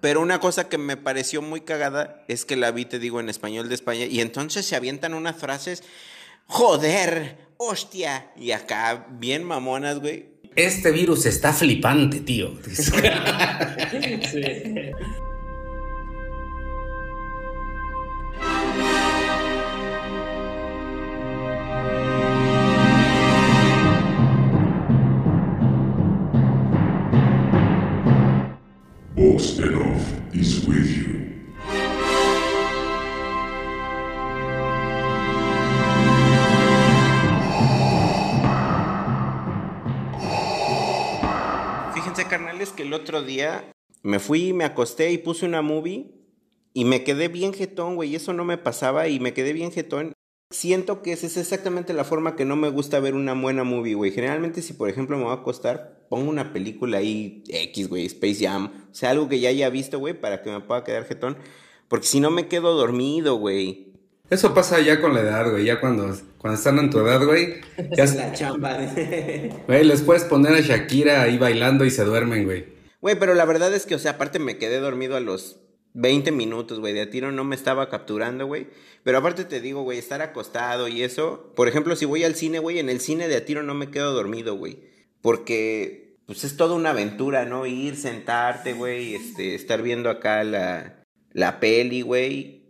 Pero una cosa que me pareció muy cagada es que la vi, te digo, en español de España, y entonces se avientan unas frases, joder, hostia, y acá bien mamonas, güey. Este virus está flipante, tío. sí. Fíjense, carnales, que el otro día me fui, me acosté y puse una movie y me quedé bien jetón, güey. Eso no me pasaba y me quedé bien jetón. Siento que esa es exactamente la forma que no me gusta ver una buena movie, güey. Generalmente, si por ejemplo me voy a acostar, pongo una película ahí X, güey, Space Jam. O sea, algo que ya haya visto, güey, para que me pueda quedar jetón. Porque si no me quedo dormido, güey. Eso pasa ya con la edad, güey. Ya cuando, cuando están en tu edad, güey. Ya Es la chamba. Güey, les puedes poner a Shakira ahí bailando y se duermen, güey. Güey, pero la verdad es que, o sea, aparte me quedé dormido a los 20 minutos, güey. De a tiro no me estaba capturando, güey. Pero aparte te digo, güey, estar acostado y eso. Por ejemplo, si voy al cine, güey, en el cine de a tiro no me quedo dormido, güey. Porque, pues es toda una aventura, ¿no? Ir, sentarte, güey, este, estar viendo acá la, la peli, güey.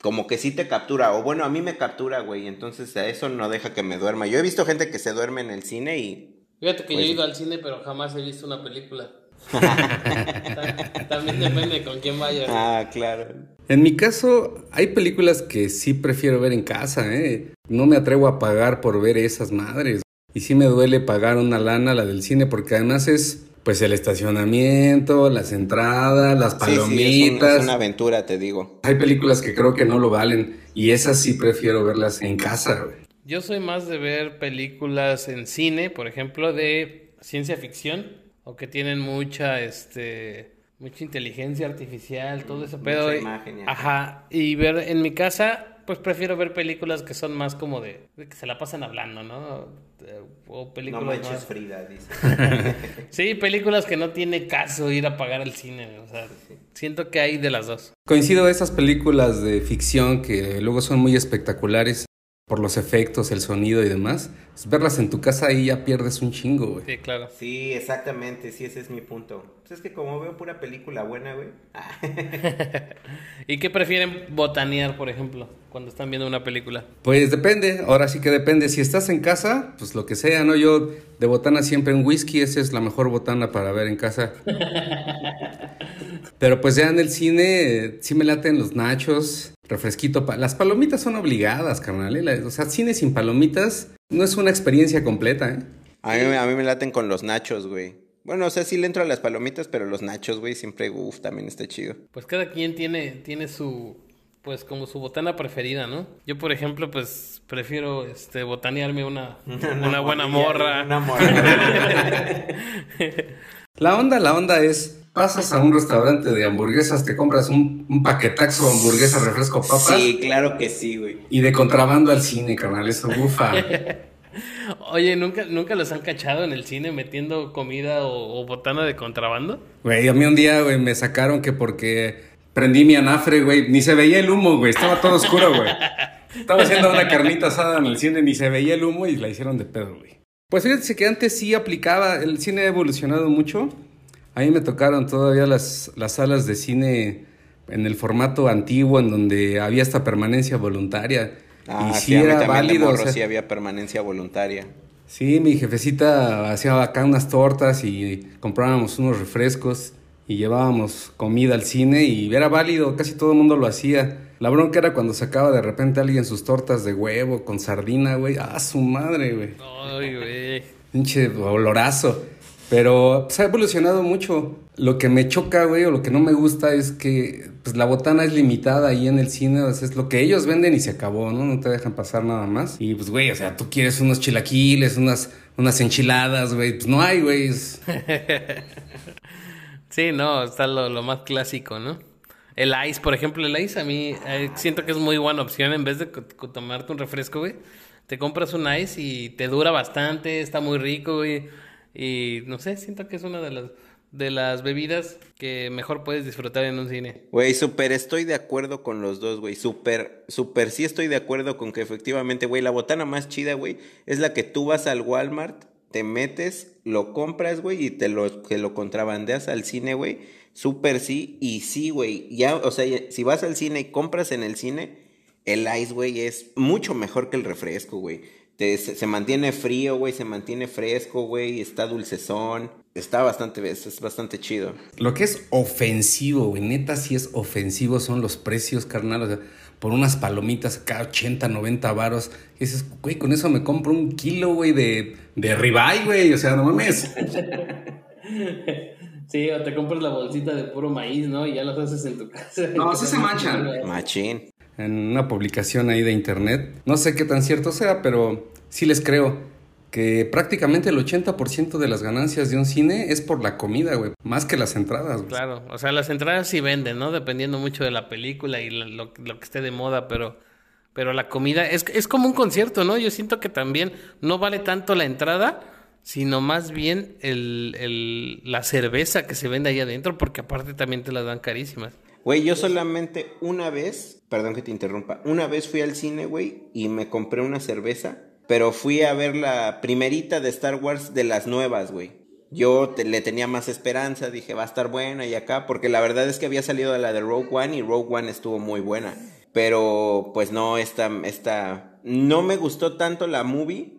Como que sí te captura, o bueno, a mí me captura, güey. Entonces a eso no deja que me duerma. Yo he visto gente que se duerme en el cine y Fíjate que Pues yo he sí. ido al cine, pero jamás he visto una película. Ta- También depende con quién vaya. Ah, claro. En mi caso, hay películas que sí prefiero ver en casa, ¿eh? No me atrevo a pagar por ver esas madres. Y sí me duele pagar una lana, la del cine, porque además es, pues, el estacionamiento, las entradas, las Sí, sí, es, un- palomitas. es una aventura, te digo. Hay películas que creo que no lo valen. Y esas sí prefiero verlas en casa, güey. Yo soy más de ver películas en cine, por ejemplo, de ciencia ficción, o que tienen mucha, este, mucha inteligencia artificial, todo ese pedo. Mucha y- imagen Ajá, y ver en mi casa, pues prefiero ver películas que son más como de, de que se la pasan hablando, ¿no? Eh, O No películas manches más- Frida, dice. Sí, películas que no tiene caso ir a pagar al cine, o sea, siento que hay de las dos. Coincido esas películas de ficción que luego son muy espectaculares por los efectos, el sonido y demás. Pues verlas en tu casa ahí ya pierdes un chingo, güey. Sí, claro. Sí, exactamente, sí, ese es mi punto. Pues es que como veo pura película buena, güey. ¿Y qué prefieren botanear, por ejemplo, cuando están viendo una película? Pues depende, ahora sí que depende. Si estás en casa, pues lo que sea, ¿no? Yo de botana siempre un whisky, esa es la mejor botana para ver en casa. Pero pues ya en el cine sí me laten los nachos, refresquito. pa- Las palomitas son obligadas, carnal. ¿eh? La- O sea, cine sin palomitas no es una experiencia completa, ¿eh? A mí, a mí me laten con los nachos, güey. Bueno, o sea, sí le entro a las palomitas, pero los nachos, güey, siempre, uff, también está chido. Pues cada quien tiene, tiene su, pues como su botana preferida, ¿no? Yo, por ejemplo, pues prefiero, este, botanearme una, una buena morra. Una morra. La onda, la onda es, pasas a un restaurante de hamburguesas, te compras un, un paquetaxo, hamburguesa, refresco, papas. sí, claro que sí, güey. Y de contrabando al cine, carnal, eso bufa. Oye, ¿nunca, ¿nunca los han cachado en el cine metiendo comida o, o botana de contrabando? Güey, a mí un día, güey, me sacaron que porque prendí mi anafre, güey, ni se veía el humo, güey, estaba todo oscuro, güey. Estaba haciendo una carnita asada en el cine, ni se veía el humo y la hicieron de pedo, güey. Pues fíjense que antes sí aplicaba, el cine ha evolucionado mucho. A mí me tocaron todavía las, las salas de cine en el formato antiguo, en donde había esta permanencia voluntaria. Ah, y sí, sí era válido. o morro sea, sí había permanencia voluntaria. Sí, mi jefecita hacía acá unas tortas y comprábamos unos refrescos y llevábamos comida al cine y era válido, casi todo el mundo lo hacía. La bronca era cuando sacaba de repente alguien sus tortas de huevo con sardina, güey. Ah, su madre, güey. Ay, güey. Pinche olorazo. Pero pues, ha evolucionado mucho. Lo que me choca, güey, o lo que no me gusta es que pues, la botana es limitada ahí en el cine. O sea, es lo que ellos venden y se acabó, ¿no? No te dejan pasar nada más. Y pues, güey, o sea, tú quieres unos chilaquiles, unas, unas enchiladas, güey. Pues no hay, güey. Sí, no, está lo, lo más clásico, ¿no? El ice, por ejemplo, el ice a mí eh, siento que es muy buena opción en vez de tomarte un refresco, güey. Te compras un ice y te dura bastante, está muy rico, güey. Y no sé, siento que es una de las de las bebidas que mejor puedes disfrutar en un cine. Güey, súper estoy de acuerdo con los dos, güey. Súper, súper sí estoy de acuerdo con que efectivamente, güey, la botana más chida, güey, es la que tú vas al Walmart, te metes, lo compras, güey, y te lo, te lo contrabandeas al cine, güey. Súper sí, y sí, güey. Ya, o sea, si vas al cine y compras en el cine, el ice, güey, es mucho mejor que el refresco, güey. Se, se mantiene frío, güey, se mantiene fresco, güey, está dulcezón. Está bastante, es, es bastante chido. Lo que es ofensivo, güey, neta sí es ofensivo son los precios, carnal. O sea, por unas palomitas acá 80, 90 varos. Y dices, güey, con eso me compro un kilo, güey, de, de ribeye, güey. O sea, no mames. Sí, o te compras la bolsita de puro maíz, ¿no? Y ya las haces en tu casa. No, sí se manchan. Machín. En una publicación ahí de internet, no sé qué tan cierto sea, pero sí les creo que prácticamente el 80% de las ganancias de un cine es por la comida, güey. Más que las entradas, güey. Claro, o sea, las entradas sí venden, ¿no? Dependiendo mucho de la película y lo que esté de moda, pero, pero la comida es, es como un concierto, ¿no? Yo siento que también no vale tanto la entrada, sino más bien el, el- la cerveza que se vende ahí adentro, porque aparte también te las dan carísimas. Güey, yo solamente una vez, perdón que te interrumpa, una vez fui al cine, güey, y me compré una cerveza, pero fui a ver la primerita de Star Wars de las nuevas, güey. Yo le tenía más esperanza, dije, va a estar buena y acá, porque la verdad es que había salido la de Rogue One y Rogue One estuvo muy buena. Pero, pues no, esta, esta, no me gustó tanto la movie,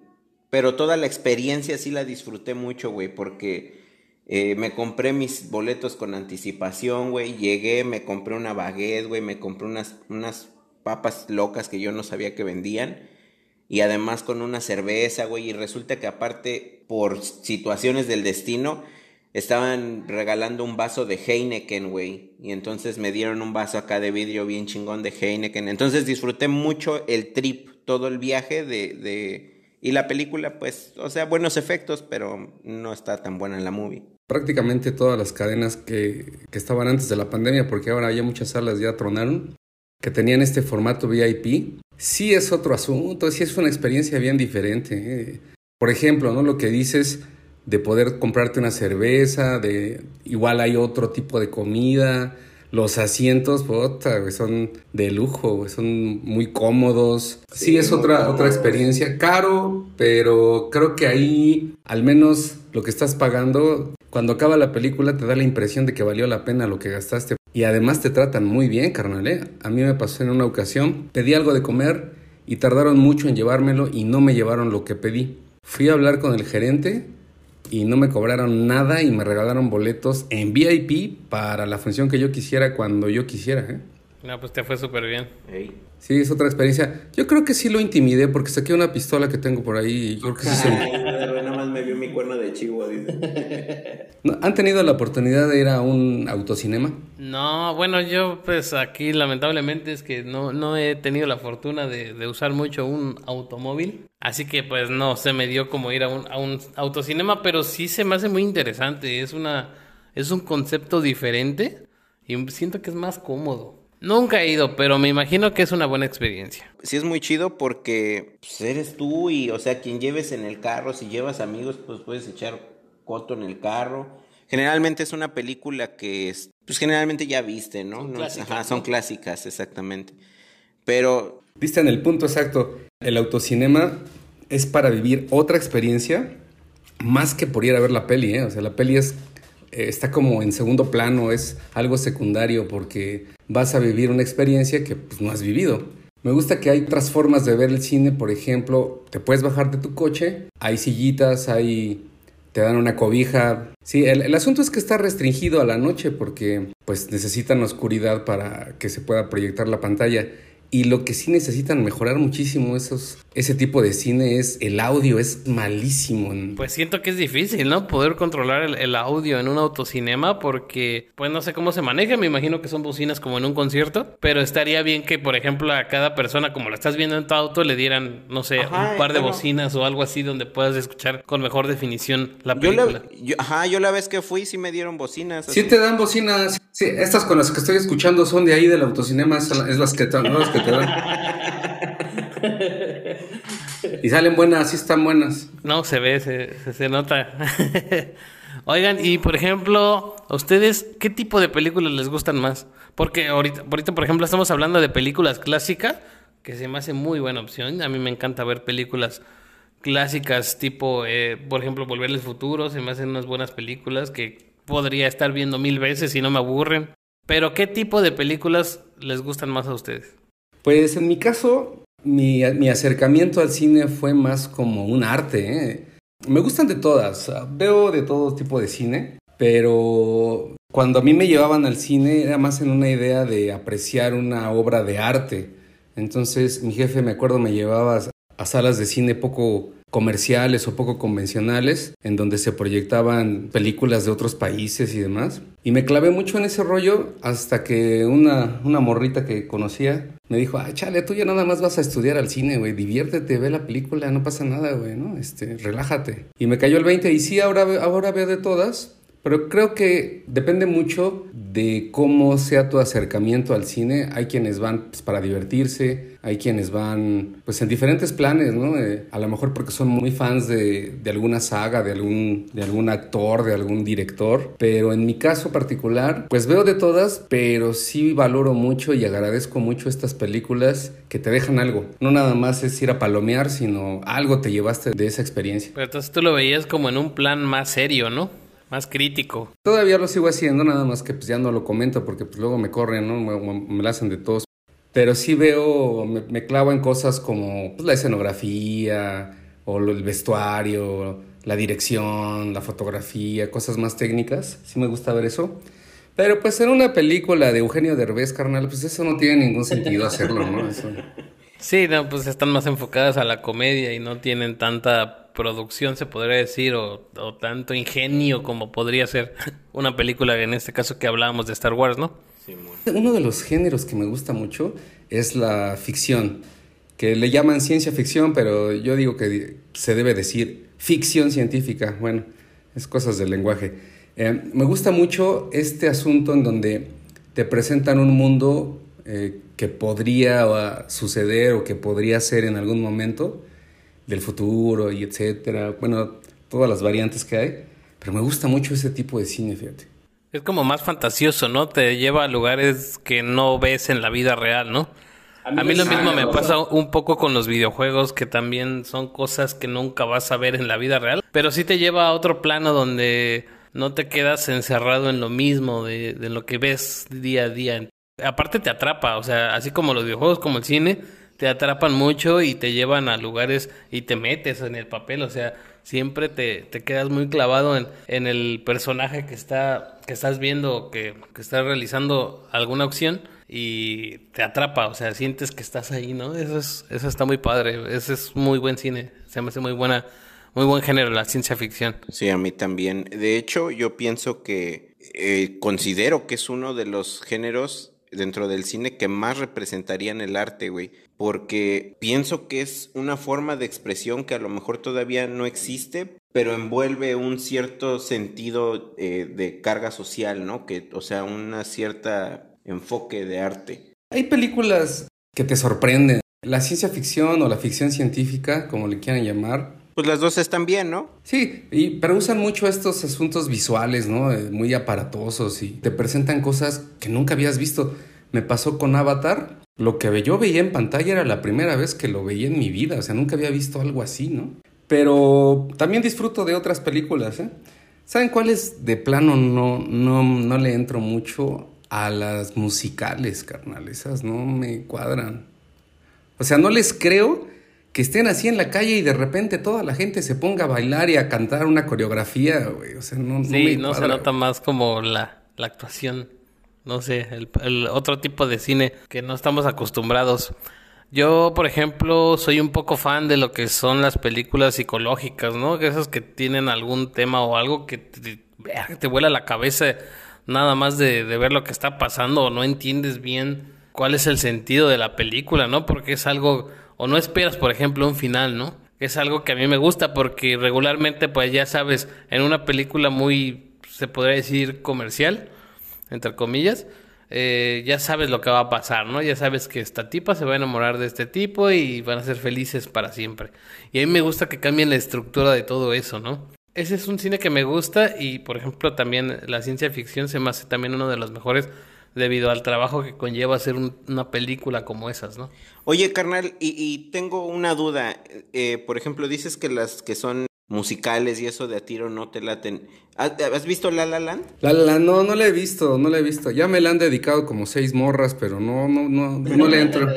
pero toda la experiencia sí la disfruté mucho, güey, porque eh, me compré mis boletos con anticipación, güey. Llegué, me compré una baguette, güey. Me compré unas, unas papas locas que yo no sabía que vendían. Y además con una cerveza, güey. Y resulta que aparte, por situaciones del destino, estaban regalando un vaso de Heineken, güey. Y entonces me dieron un vaso acá de vidrio bien chingón de Heineken. Entonces disfruté mucho el trip, todo el viaje de... de... Y la película, pues, o sea, buenos efectos, pero no está tan buena en la movie. Prácticamente todas las cadenas que, que estaban antes de la pandemia, porque ahora ya muchas salas ya tronaron, que tenían este formato VIP, sí es otro asunto, sí es una experiencia bien diferente. ¿eh? Por ejemplo, ¿no? Lo que dices de poder comprarte una cerveza, de igual hay otro tipo de comida, los asientos, puta, son de lujo, son muy cómodos. Sí, es otra, otra experiencia, caro, pero creo que ahí al menos lo que estás pagando, cuando acaba la película te da la impresión de que valió la pena lo que gastaste. Y además te tratan muy bien, carnal, ¿eh? A mí me pasó en una ocasión, pedí algo de comer y tardaron mucho en llevármelo y no me llevaron lo que pedí. Fui a hablar con el gerente y no me cobraron nada y me regalaron boletos en VIP para la función que yo quisiera cuando yo quisiera. ¿eh? No, pues te fue súper bien. Sí, es otra experiencia. Yo creo que sí lo intimidé porque saqué una pistola que tengo por ahí y yo creo que sí se... Nada más me vio mi cuerno de chivo, No, ¿Han tenido la oportunidad de ir a un autocinema? No, bueno, yo pues aquí lamentablemente es que no, no he tenido la fortuna de, de usar mucho un automóvil. Así que pues no se me dio como ir a un, a un autocinema, pero sí se me hace muy interesante. Es una, es un concepto diferente y siento que es más cómodo. Nunca he ido, pero me imagino que es una buena experiencia. Sí es muy chido porque pues, eres tú y, o sea, quien lleves en el carro, si llevas amigos, pues puedes echar coto en el carro. Generalmente es una película que es, pues generalmente ya viste, ¿no? Son No, clásicas, Ajá, son clásicas, exactamente. Pero Viste en el punto exacto. El autocinema es para vivir otra experiencia más que por ir a ver la peli, ¿eh? O sea, la peli es, está como en segundo plano, es algo secundario porque vas a vivir una experiencia que pues, no has vivido. Me gusta que hay otras formas de ver el cine, por ejemplo, te puedes bajar de tu coche, hay sillitas, hay te dan una cobija. Sí, el, el, asunto es que está restringido a la noche porque pues necesitan oscuridad para que se pueda proyectar la pantalla. Y lo que sí necesitan mejorar muchísimo esos, ese tipo de cine es el audio, es malísimo. Pues siento que es difícil, ¿no? Poder controlar el, el, audio en un autocinema porque, pues no sé cómo se maneja, me imagino que son bocinas como en un concierto, pero estaría bien que, por ejemplo, a cada persona, como la estás viendo en tu auto, le dieran, no sé, ajá, un par de bueno. bocinas o algo así donde puedas escuchar con mejor definición la película. Yo la, yo, ajá, yo la vez que fui sí me dieron bocinas. Así. Sí te dan bocinas. Sí, estas con las que estoy escuchando son de ahí del autocinema, es las que, ¿no? las que y salen buenas, sí están buenas. No, se ve, se, se, nota. Oigan, y por ejemplo, ¿a ustedes qué tipo de películas les gustan más? Porque ahorita, por ejemplo, estamos hablando de películas clásicas, que se me hace muy buena opción. A mí me encanta ver películas clásicas tipo, eh, por ejemplo, Volver al Futuro, se me hacen unas buenas películas que podría estar viendo mil veces y no me aburren. Pero ¿qué tipo de películas les gustan más a ustedes? Pues en mi caso, mi, mi acercamiento al cine fue más como un arte. ¿eh? Me gustan de todas, veo de todo tipo de cine, pero cuando a mí me llevaban al cine era más en una idea de apreciar una obra de arte. Entonces mi jefe, me acuerdo, me llevaba a salas de cine poco comerciales o poco convencionales, en donde se proyectaban películas de otros países y demás. Y me clavé mucho en ese rollo hasta que una, una morrita que conocía me dijo, ay, chale, tú ya nada más vas a estudiar al cine, güey, diviértete, ve la película, no pasa nada, güey, ¿no? Este, relájate. Y me cayó el 20 y sí, ahora, ahora veo de todas, pero creo que depende mucho de cómo sea tu acercamiento al cine. Hay quienes van pues, para divertirse, hay quienes van pues en diferentes planes, ¿no? Eh, a lo mejor porque son muy fans de, alguna saga, de algún, de algún actor, de algún director. Pero en mi caso particular, pues veo de todas, pero sí valoro mucho y agradezco mucho estas películas que te dejan algo. No nada más es ir a palomear, sino algo te llevaste de esa experiencia. Pero entonces tú lo veías como en un plan más serio, ¿no? Más crítico. Todavía lo sigo haciendo, nada más que pues ya no lo comento porque pues luego me corren, ¿no? Me, me hacen de todos. Pero sí veo, me, me clavo en cosas como pues, la escenografía o el vestuario, la dirección, la fotografía, cosas más técnicas. Sí me gusta ver eso. Pero pues en una película de Eugenio Derbez, carnal, pues eso no tiene ningún sentido hacerlo, ¿no? Eso... Sí, no, pues están más enfocadas a la comedia y no tienen tanta producción, se podría decir, o, o, tanto ingenio como podría ser una película, en este caso que hablábamos de Star Wars, ¿no? Sí, Uno de los géneros que me gusta mucho es la ficción, que le llaman ciencia ficción, pero yo digo que se debe decir ficción científica. Bueno, es cosas del lenguaje. Eh, me gusta mucho este asunto en donde te presentan un mundo eh, que podría suceder o que podría ser en algún momento del futuro y etcétera. Bueno, todas las variantes que hay. Pero me gusta mucho ese tipo de cine, fíjate. Es como más fantasioso, ¿no? Te lleva a lugares que no ves en la vida real, ¿no? A mí, a mí lo mismo me pasa un poco con los videojuegos, que también son cosas que nunca vas a ver en la vida real. Pero sí te lleva a otro plano donde no te quedas encerrado en lo mismo, de, de lo que ves día a día. Aparte te atrapa, o sea, así como los videojuegos, como el cine, te atrapan mucho y te llevan a lugares y te metes en el papel, o sea, siempre te, te quedas muy clavado en, en, el personaje que está que estás viendo que, que está realizando alguna acción y te atrapa, o sea, sientes que estás ahí, ¿no? Eso es eso está muy padre, ese es muy buen cine, se me hace muy buena muy buen género la ciencia ficción. Sí, a mí también. De hecho, yo pienso que eh, considero que es uno de los géneros dentro del cine que más representarían el arte, güey. Porque pienso que es una forma de expresión que a lo mejor todavía no existe, pero envuelve un cierto sentido eh, de carga social, ¿no? Que, o sea, una cierta enfoque de arte. Hay películas que te sorprenden. La ciencia ficción o la ficción científica, como le quieran llamar, pues las dos están bien, ¿no? Sí, y, pero usan mucho estos asuntos visuales, ¿no? Eh, muy aparatosos y te presentan cosas que nunca habías visto. Me pasó con Avatar. Lo que yo veía en pantalla era la primera vez que lo veía en mi vida. O sea, nunca había visto algo así, ¿no? Pero también disfruto de otras películas, ¿eh? ¿Saben cuáles de plano no, no, no le entro mucho? A las musicales, carnal. Esas no me cuadran. O sea, no les creo que estén así en la calle y de repente toda la gente se ponga a bailar y a cantar una coreografía, güey. O sea, no, sí, no, me no se nota más como la, la actuación. No sé, el, el, otro tipo de cine que no estamos acostumbrados. Yo, por ejemplo, soy un poco fan de lo que son las películas psicológicas, ¿no? Esas que tienen algún tema o algo que te, te vuela la cabeza nada más de, de ver lo que está pasando o no entiendes bien cuál es el sentido de la película, ¿no? Porque es algo o no esperas, por ejemplo, un final, ¿no? Es algo que a mí me gusta porque regularmente, pues ya sabes, en una película muy, se podría decir, comercial, entre comillas, eh, ya sabes lo que va a pasar, ¿no? Ya sabes que esta tipa se va a enamorar de este tipo y van a ser felices para siempre. Y a mí me gusta que cambien la estructura de todo eso, ¿no? Ese es un cine que me gusta y, por ejemplo, también la ciencia ficción se me hace también uno de los mejores debido al trabajo que conlleva hacer un- una película como esas, ¿no? Oye, carnal, y, y tengo una duda. Eh, por ejemplo, dices que las que son musicales y eso de a tiro no te laten. ¿Has, has visto La La Land? La, la, no, no la he visto, no la he visto. Ya me la han dedicado como seis morras, pero no, no, no, no le entro.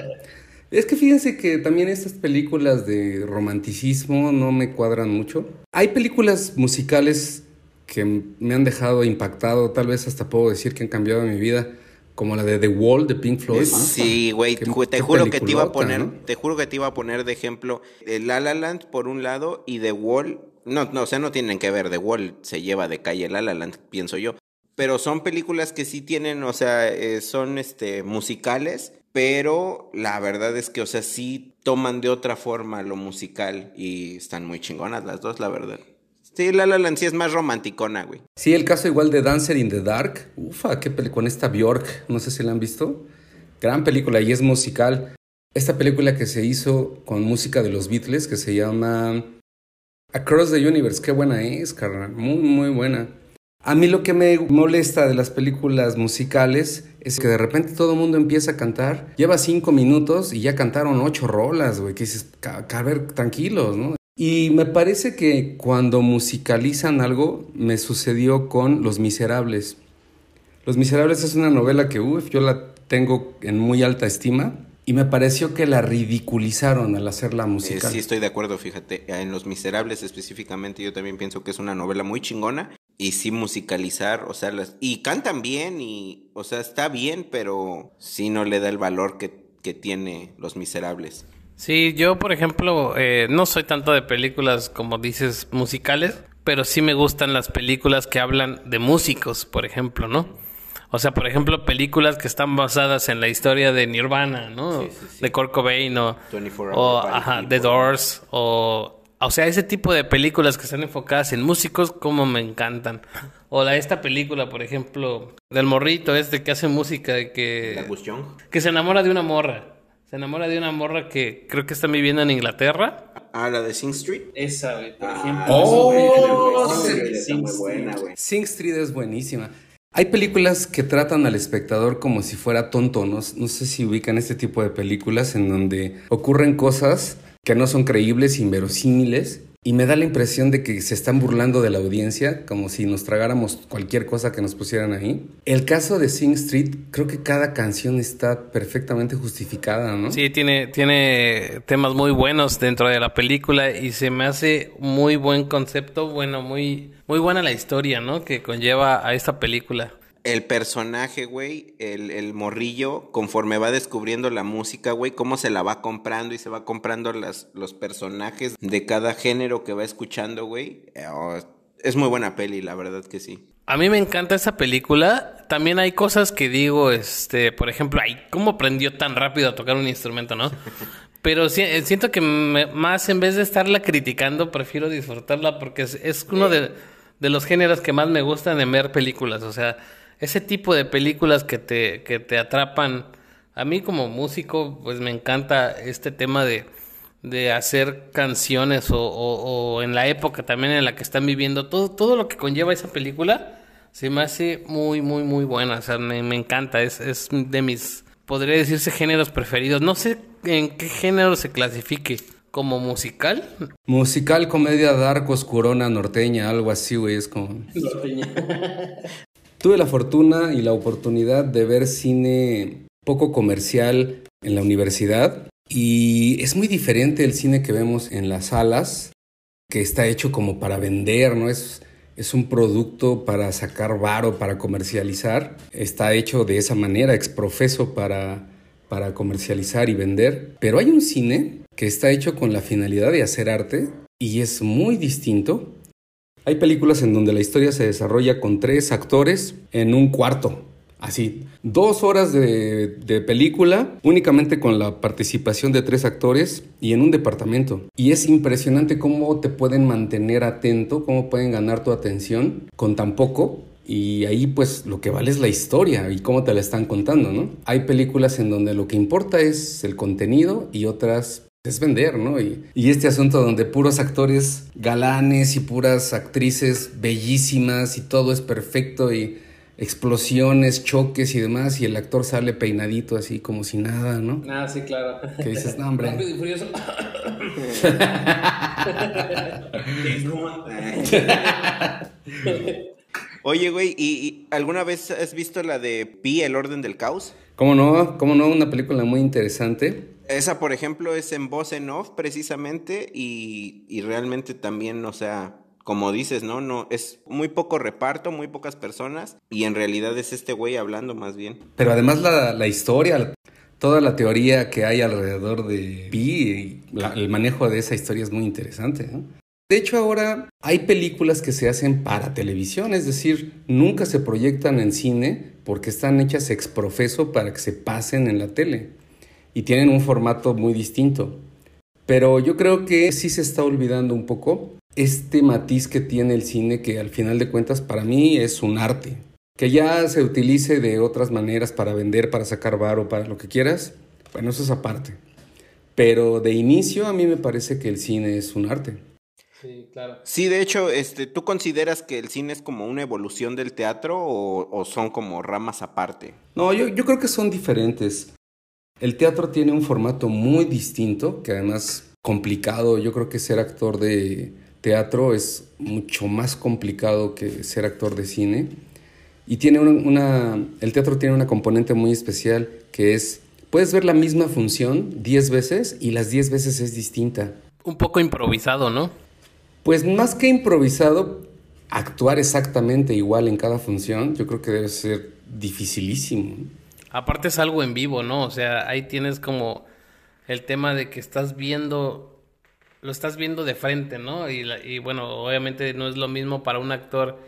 Es que fíjense que también estas películas de romanticismo no me cuadran mucho. Hay películas musicales que me han dejado impactado, tal vez hasta puedo decir que han cambiado mi vida, como la de The Wall de Pink Floyd. Sí, güey, te juro que te iba a poner, ¿no? te juro que te iba a poner de ejemplo eh, La La Land por un lado y The Wall. No, no, o sea, no tienen que ver. The Wall se lleva de calle La La Land, pienso yo. Pero son películas que sí tienen, o sea, eh, son este musicales, pero la verdad es que, o sea, sí toman de otra forma lo musical y están muy chingonas las dos, la verdad. Sí, La La sí es más romanticona, güey. Sí, el caso igual de Dancer in the Dark. Ufa, qué película con esta Bjork, no sé si la han visto. Gran película y es musical. Esta película que se hizo con música de los Beatles que se llama Across the Universe, qué buena es, carnal, muy muy buena. A mí lo que me molesta de las películas musicales es que de repente todo el mundo empieza a cantar, lleva cinco minutos y ya cantaron ocho rolas, güey, que dices, "Ca- ca- a ver, tranquilos, ¿no? Y me parece que cuando musicalizan algo, me sucedió con Los Miserables. Los Miserables es una novela que, uff, yo la tengo en muy alta estima y me pareció que la ridiculizaron al hacerla Eh, musical. sí, estoy de acuerdo, fíjate. En Los Miserables específicamente yo también pienso que es una novela muy chingona. Y sí musicalizar, o sea, las... Y cantan bien y, o sea, está bien, pero sí no le da el valor que, que tiene Los Miserables. Sí, yo, por ejemplo, eh, no soy tanto de películas, como dices, musicales, pero sí me gustan las películas que hablan de músicos, por ejemplo, ¿no? O sea, por ejemplo, películas que están basadas en la historia de Nirvana, ¿no? De Kurt Cobain o, 24 o ajá. The Doors o... O sea, ese tipo de películas que están enfocadas en músicos, como me encantan. O la esta película, por ejemplo, del morrito este que hace música de que... Young. Que se enamora de una morra. Se enamora de una morra que creo que está viviendo en Inglaterra. Ah, la de Sing Street. Esa, güey, por ejemplo. Oh, sí, Sing muy Street. buena, güey. Sing Street es buenísima. Hay películas que tratan al espectador como si fuera tonto. No, no sé si ubican este tipo de películas en donde ocurren cosas que no son creíbles, inverosímiles. Y me da la impresión de que se están burlando de la audiencia, como si nos tragáramos cualquier cosa que nos pusieran ahí. El caso de Sing Street, creo que cada canción está perfectamente justificada, ¿no? Sí, tiene, tiene temas muy buenos dentro de la película y se me hace muy buen concepto, bueno, muy, muy buena la historia, ¿no? Que conlleva a esta película. El personaje, güey, el, el morrillo, conforme va descubriendo la música, güey, cómo se la va comprando y se va comprando las, los personajes de cada género que va escuchando, güey. Eh, oh, es muy buena peli, la verdad que sí. A mí me encanta esa película. También hay cosas que digo, este, por ejemplo, ay, ¿cómo aprendió tan rápido a tocar un instrumento, no? Pero eh, siento que me- más en vez de estarla criticando, prefiero disfrutarla porque es, es uno de, de los géneros que más me gustan en ver películas. O sea, ese tipo de películas que te, que te atrapan. A mí como músico, pues me encanta este tema de, de hacer canciones o, o- o en la época también en la que están viviendo. Todo, todo lo que conlleva esa película se me hace muy, muy, muy buena. O sea, me, me encanta. Es, es de mis, podría decirse, géneros preferidos. No sé en qué género se clasifique. ¿Como musical? Musical, comedia, dark, oscurona, norteña, algo así, güey. Es como... Norteña. Tuve la fortuna y la oportunidad de ver cine poco comercial en la universidad y es muy diferente el cine que vemos en las salas, que está hecho como para vender, ¿no? Es, es un producto para sacar varo, para comercializar. Está hecho de esa manera, exprofeso para, para comercializar y vender. Pero hay un cine que está hecho con la finalidad de hacer arte y es muy distinto hay películas en donde la historia se desarrolla con tres actores en un cuarto. Así, dos horas de, de película únicamente con la participación de tres actores y en un departamento. Y es impresionante cómo te pueden mantener atento, cómo pueden ganar tu atención con tan poco. Y ahí pues lo que vale es la historia y cómo te la están contando, ¿no? Hay películas en donde lo que importa es el contenido y otras es vender, ¿no? Y, y, este asunto donde puros actores galanes y puras actrices bellísimas y todo es perfecto y explosiones, choques y demás, y el actor sale peinadito así como si nada, ¿no? Ah, sí, claro. Que dices, no, hombre. Rápido y furioso. Oye, güey, ¿y, ¿y, alguna vez has visto la de Pi, el orden del caos? ¿Cómo no? ¿Cómo no? Una película muy interesante. Esa, por ejemplo, es en voz en off, precisamente, y, y realmente también, o sea, como dices, ¿no? No, es muy poco reparto, muy pocas personas, y en realidad es este güey hablando más bien. Pero además la, la historia, toda la teoría que hay alrededor de Pi, el manejo de esa historia es muy interesante, ¿no? De hecho, ahora hay películas que se hacen para televisión, es decir, nunca se proyectan en cine porque están hechas ex profeso para que se pasen en la tele y tienen un formato muy distinto. Pero yo creo que sí se está olvidando un poco este matiz que tiene el cine que al final de cuentas para mí es un arte. Que ya se utilice de otras maneras para vender, para sacar varo, para lo que quieras, bueno, eso es aparte. Pero de inicio a mí me parece que el cine es un arte. Sí, claro. Sí, de hecho, este, ¿tú consideras que el cine es como una evolución del teatro o, o son como ramas aparte? No, yo, yo creo que son diferentes. El teatro tiene un formato muy distinto, que además complicado. Yo creo que ser actor de teatro es mucho más complicado que ser actor de cine. Y tiene una, una el teatro tiene una componente muy especial que es, puedes ver la misma función 10 veces y las 10 veces es distinta. Un poco improvisado, ¿no? Pues más que improvisado, actuar exactamente igual en cada función, yo creo que debe ser dificilísimo. Aparte es algo en vivo, ¿no? O sea, ahí tienes como el tema de que estás viendo, lo estás viendo de frente, ¿no? Y, la, y bueno, obviamente no es lo mismo para un actor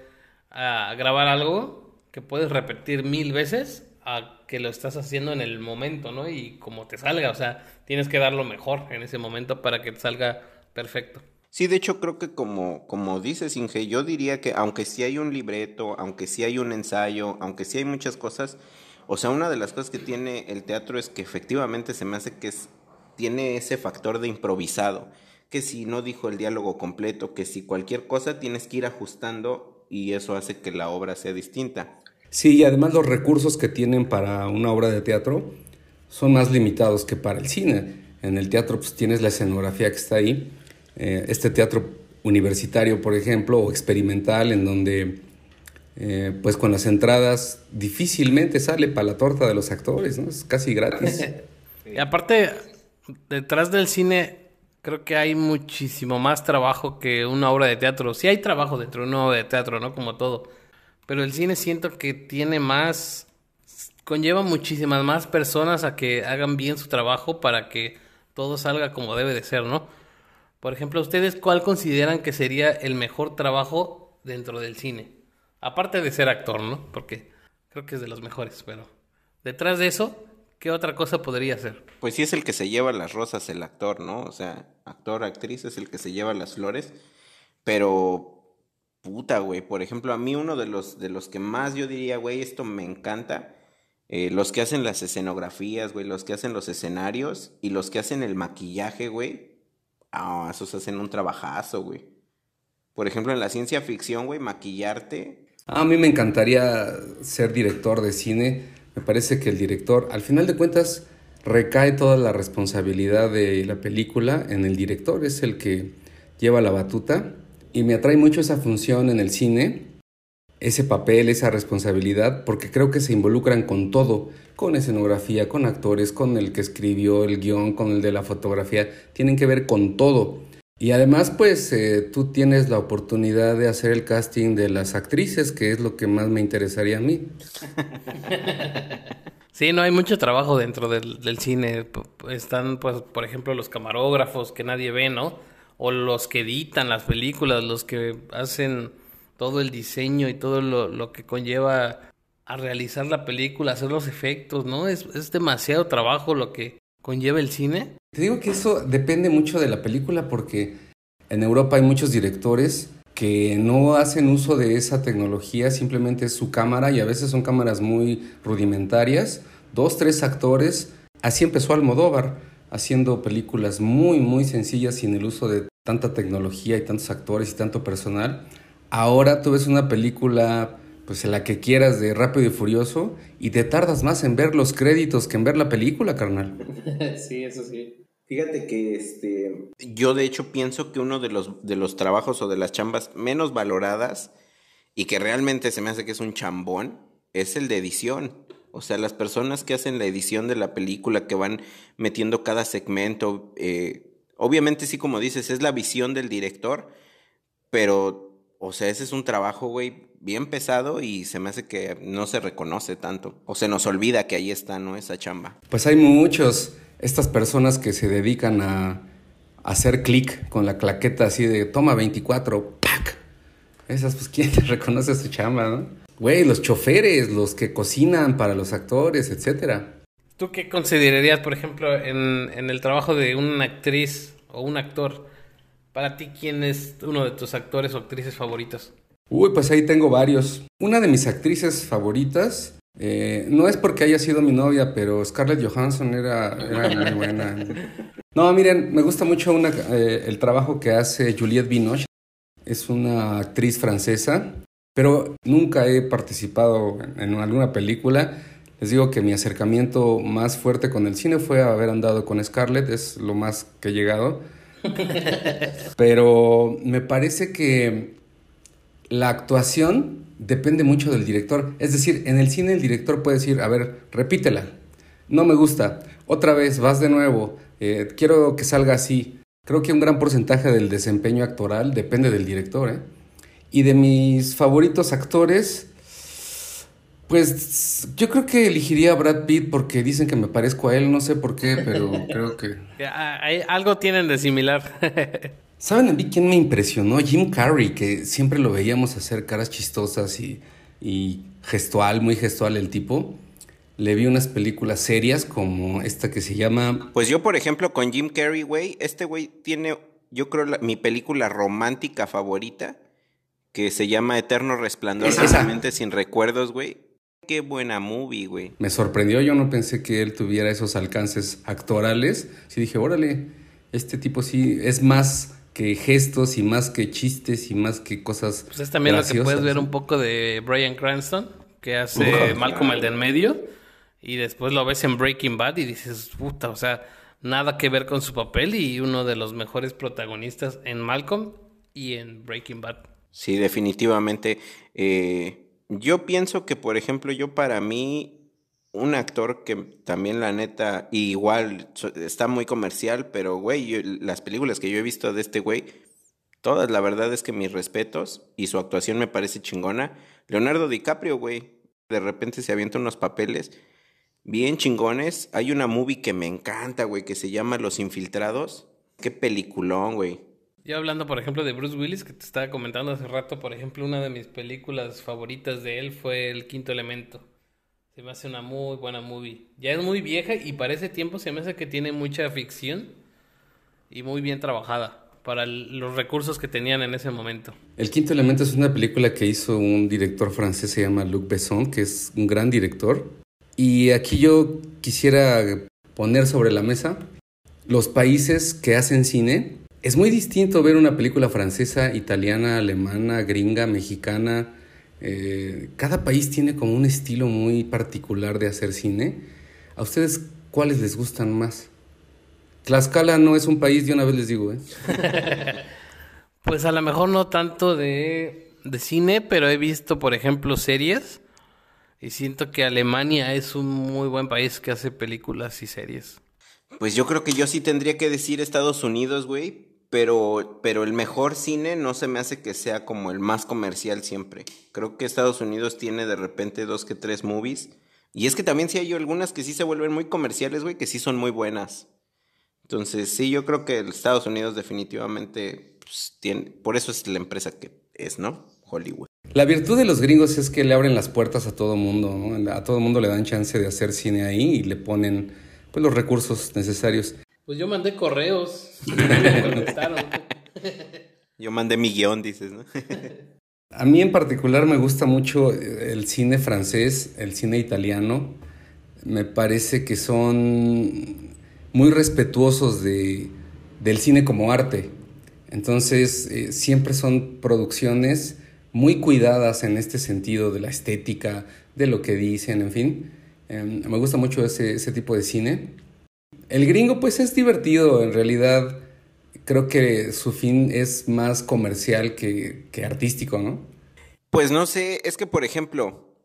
a grabar algo que puedes repetir mil veces a que lo estás haciendo en el momento, ¿no? Y como te salga, o sea, tienes que dar lo mejor en ese momento para que te salga perfecto. Sí, de hecho creo que como, como dices, Inge, yo diría que aunque sí hay un libreto, aunque sí hay un ensayo, aunque sí hay muchas cosas, o sea, una de las cosas que tiene el teatro es que efectivamente se me hace que es, tiene ese factor de improvisado, que si no dijo el diálogo completo, que si cualquier cosa tienes que ir ajustando y eso hace que la obra sea distinta. Sí, y además los recursos que tienen para una obra de teatro son más limitados que para el cine. En el teatro pues tienes la escenografía que está ahí, eh, este teatro universitario, por ejemplo, o experimental, en donde eh, pues con las entradas difícilmente sale para la torta de los actores, ¿no? Es casi gratis. y aparte, detrás del cine creo que hay muchísimo más trabajo que una obra de teatro. Sí hay trabajo dentro de una obra de teatro, ¿no? Como todo. Pero el cine siento que tiene más... conlleva muchísimas más personas a que hagan bien su trabajo para que todo salga como debe de ser, ¿no? Por ejemplo, ¿ustedes cuál consideran que sería el mejor trabajo dentro del cine? Aparte de ser actor, ¿no? Porque creo que es de los mejores, pero detrás de eso, ¿qué otra cosa podría ser? Pues sí es el que se lleva las rosas el actor, ¿no? O sea, actor, actriz es el que se lleva las flores, pero puta, güey, por ejemplo, a mí uno de los de los que más yo diría, güey, esto me encanta, eh, los que hacen las escenografías, güey, los que hacen los escenarios y los que hacen el maquillaje, güey, Ah, esos hacen un trabajazo, güey. Por ejemplo, en la ciencia ficción, güey, maquillarte. A mí me encantaría ser director de cine. Me parece que el director, al final de cuentas, recae toda la responsabilidad de la película en el director. Es el que lleva la batuta. Y me atrae mucho esa función en el cine, ese papel, esa responsabilidad, porque creo que se involucran con todo con escenografía, con actores, con el que escribió el guion, con el de la fotografía, tienen que ver con todo. Y además, pues eh, tú tienes la oportunidad de hacer el casting de las actrices, que es lo que más me interesaría a mí. Sí, no hay mucho trabajo dentro del, cine. Están, pues, por ejemplo, los camarógrafos que nadie ve, ¿no? O los que editan las películas, los que hacen todo el diseño y todo lo, lo que conlleva a realizar la película, hacer los efectos, ¿no? Es, es demasiado trabajo lo que conlleva el cine. Te digo que eso depende mucho de la película porque en Europa hay muchos directores que no hacen uso de esa tecnología, simplemente es su cámara y a veces son cámaras muy rudimentarias, dos, tres actores. Así empezó Almodóvar. haciendo películas muy, muy sencillas sin el uso de tanta tecnología y tantos actores y tanto personal. Ahora tú ves una película, pues en la que quieras, de Rápido y Furioso, y te tardas más en ver los créditos que en ver la película, carnal. sí, eso sí. Fíjate que este. Yo de hecho pienso que uno de los, de los trabajos o de las chambas menos valoradas y que realmente se me hace que es un chambón es el de edición. O sea, las personas que hacen la edición de la película, que van metiendo cada segmento, eh, obviamente sí, como dices, es la visión del director, pero, o sea, ese es un trabajo, güey, bien pesado y se me hace que no se reconoce tanto. O se nos olvida que ahí está, ¿no? Esa chamba. Pues hay muchos, estas personas que se dedican a hacer clic con la claqueta así de toma 24, ¡pac! Esas, pues, ¿quién te reconoce su chamba, no? Güey, los choferes, los que cocinan para los actores, etcétera. ¿Tú qué considerarías, por ejemplo, en, en el trabajo de una actriz o un actor? Para ti, ¿quién es uno de tus actores o actrices favoritos? Uy, pues ahí tengo varios. Una de mis actrices favoritas, eh, no es porque haya sido mi novia, pero Scarlett Johansson era, era muy buena. No, miren, me gusta mucho eh, el trabajo que hace Juliette Binoche. Es una actriz francesa pero nunca he participado en alguna película. Les digo que mi acercamiento más fuerte con el cine fue haber andado con Scarlett, es lo más que he llegado. Pero me parece que la actuación depende mucho del director. Es decir, en el cine el director puede decir, a ver, repítela, no me gusta, otra vez, vas de nuevo, eh, quiero que salga así. Creo que un gran porcentaje del desempeño actoral depende del director. ¿eh? Y de mis favoritos actores, pues yo creo que elegiría a Brad Pitt porque dicen que me parezco a él, no sé por qué, pero creo que... algo tienen de similar. ¿Saben a mí quién me impresionó? Jim Carrey, que siempre lo veíamos hacer caras chistosas y, y gestual, muy gestual el tipo. Le vi unas películas serias como esta que se llama... Pues yo, por ejemplo, con Jim Carrey, güey, este güey tiene, yo creo, mi película romántica favorita que se llama Eterno Resplandor de sin recuerdos, güey. Qué buena movie, güey. Me sorprendió, yo no pensé que él tuviera esos alcances actorales. Sí dije, órale, este tipo sí es más que gestos y más que chistes y más que cosas. Pues es también lo que puedes ver un poco de Brian Cranston, que hace Malcolm el del medio, y después lo ves en Breaking Bad y dices, puta, o sea, nada que ver con su papel y uno de los mejores protagonistas en Malcolm y en Breaking Bad. Sí, definitivamente. Eh, yo pienso que, por ejemplo, yo para mí, un actor que también la neta, igual está muy comercial, pero güey, las películas que yo he visto de este güey, todas la verdad es que mis respetos y su actuación me parece chingona. Leonardo DiCaprio, güey, de repente se avienta unos papeles bien chingones. Hay una movie que me encanta, güey, que se llama Los Infiltrados. Qué peliculón, güey. Yo hablando, por ejemplo, de Bruce Willis, que te estaba comentando hace rato, por ejemplo, una de mis películas favoritas de él fue El Quinto Elemento. Se me hace una muy buena movie. Ya es muy vieja y para ese tiempo se me hace que tiene mucha ficción y muy bien trabajada para los recursos que tenían en ese momento. El Quinto Elemento es una película que hizo un director francés, se llama Luc Besson, que es un gran director. Y aquí yo quisiera poner sobre la mesa los países que hacen cine es muy distinto ver una película francesa, italiana, alemana, gringa, mexicana. Eh, cada país tiene como un estilo muy particular de hacer cine. ¿A ustedes cuáles les gustan más? Tlaxcala no es un país, de una vez les digo. ¿eh? pues a lo mejor no tanto de, de cine, pero he visto, por ejemplo, series. Y siento que Alemania es un muy buen país que hace películas y series. Pues yo creo que yo sí tendría que decir Estados Unidos, güey, pero, pero el mejor cine no se me hace que sea como el más comercial siempre. Creo que Estados Unidos tiene de repente dos que tres movies. Y es que también sí hay algunas que sí se vuelven muy comerciales, güey, que sí son muy buenas. Entonces, sí, yo creo que Estados Unidos definitivamente pues, tiene, por eso es la empresa que es, ¿no? Hollywood. La virtud de los gringos es que le abren las puertas a todo mundo, ¿no? A todo mundo le dan chance de hacer cine ahí y le ponen pues, los recursos necesarios. Pues yo mandé correos. yo mandé mi guion, dices, ¿no? A mí en particular me gusta mucho el cine francés, el cine italiano. Me parece que son muy respetuosos de, del cine como arte. Entonces, eh, siempre son producciones muy cuidadas en este sentido de la estética, de lo que dicen, en fin. Em, me gusta mucho ese, ese tipo de cine. El gringo, pues es divertido, en realidad. Creo que su fin es más comercial que, que artístico, ¿no? Pues no sé, es que por ejemplo,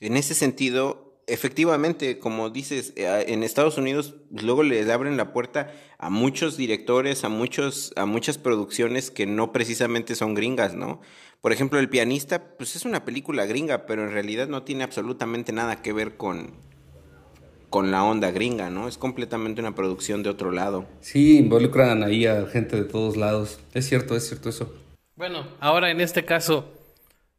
en ese sentido, efectivamente, como dices, eh, en Estados Unidos luego les abren la puerta a muchos directores, a muchos, a muchas producciones que no precisamente son gringas, ¿no? Por ejemplo, El pianista, pues es una película gringa, pero en realidad no tiene absolutamente nada que ver con, con la onda gringa, ¿no? Es completamente una producción de otro lado. Sí, involucran ahí a gente de todos lados. Es cierto, es cierto eso. Bueno, ahora en este caso,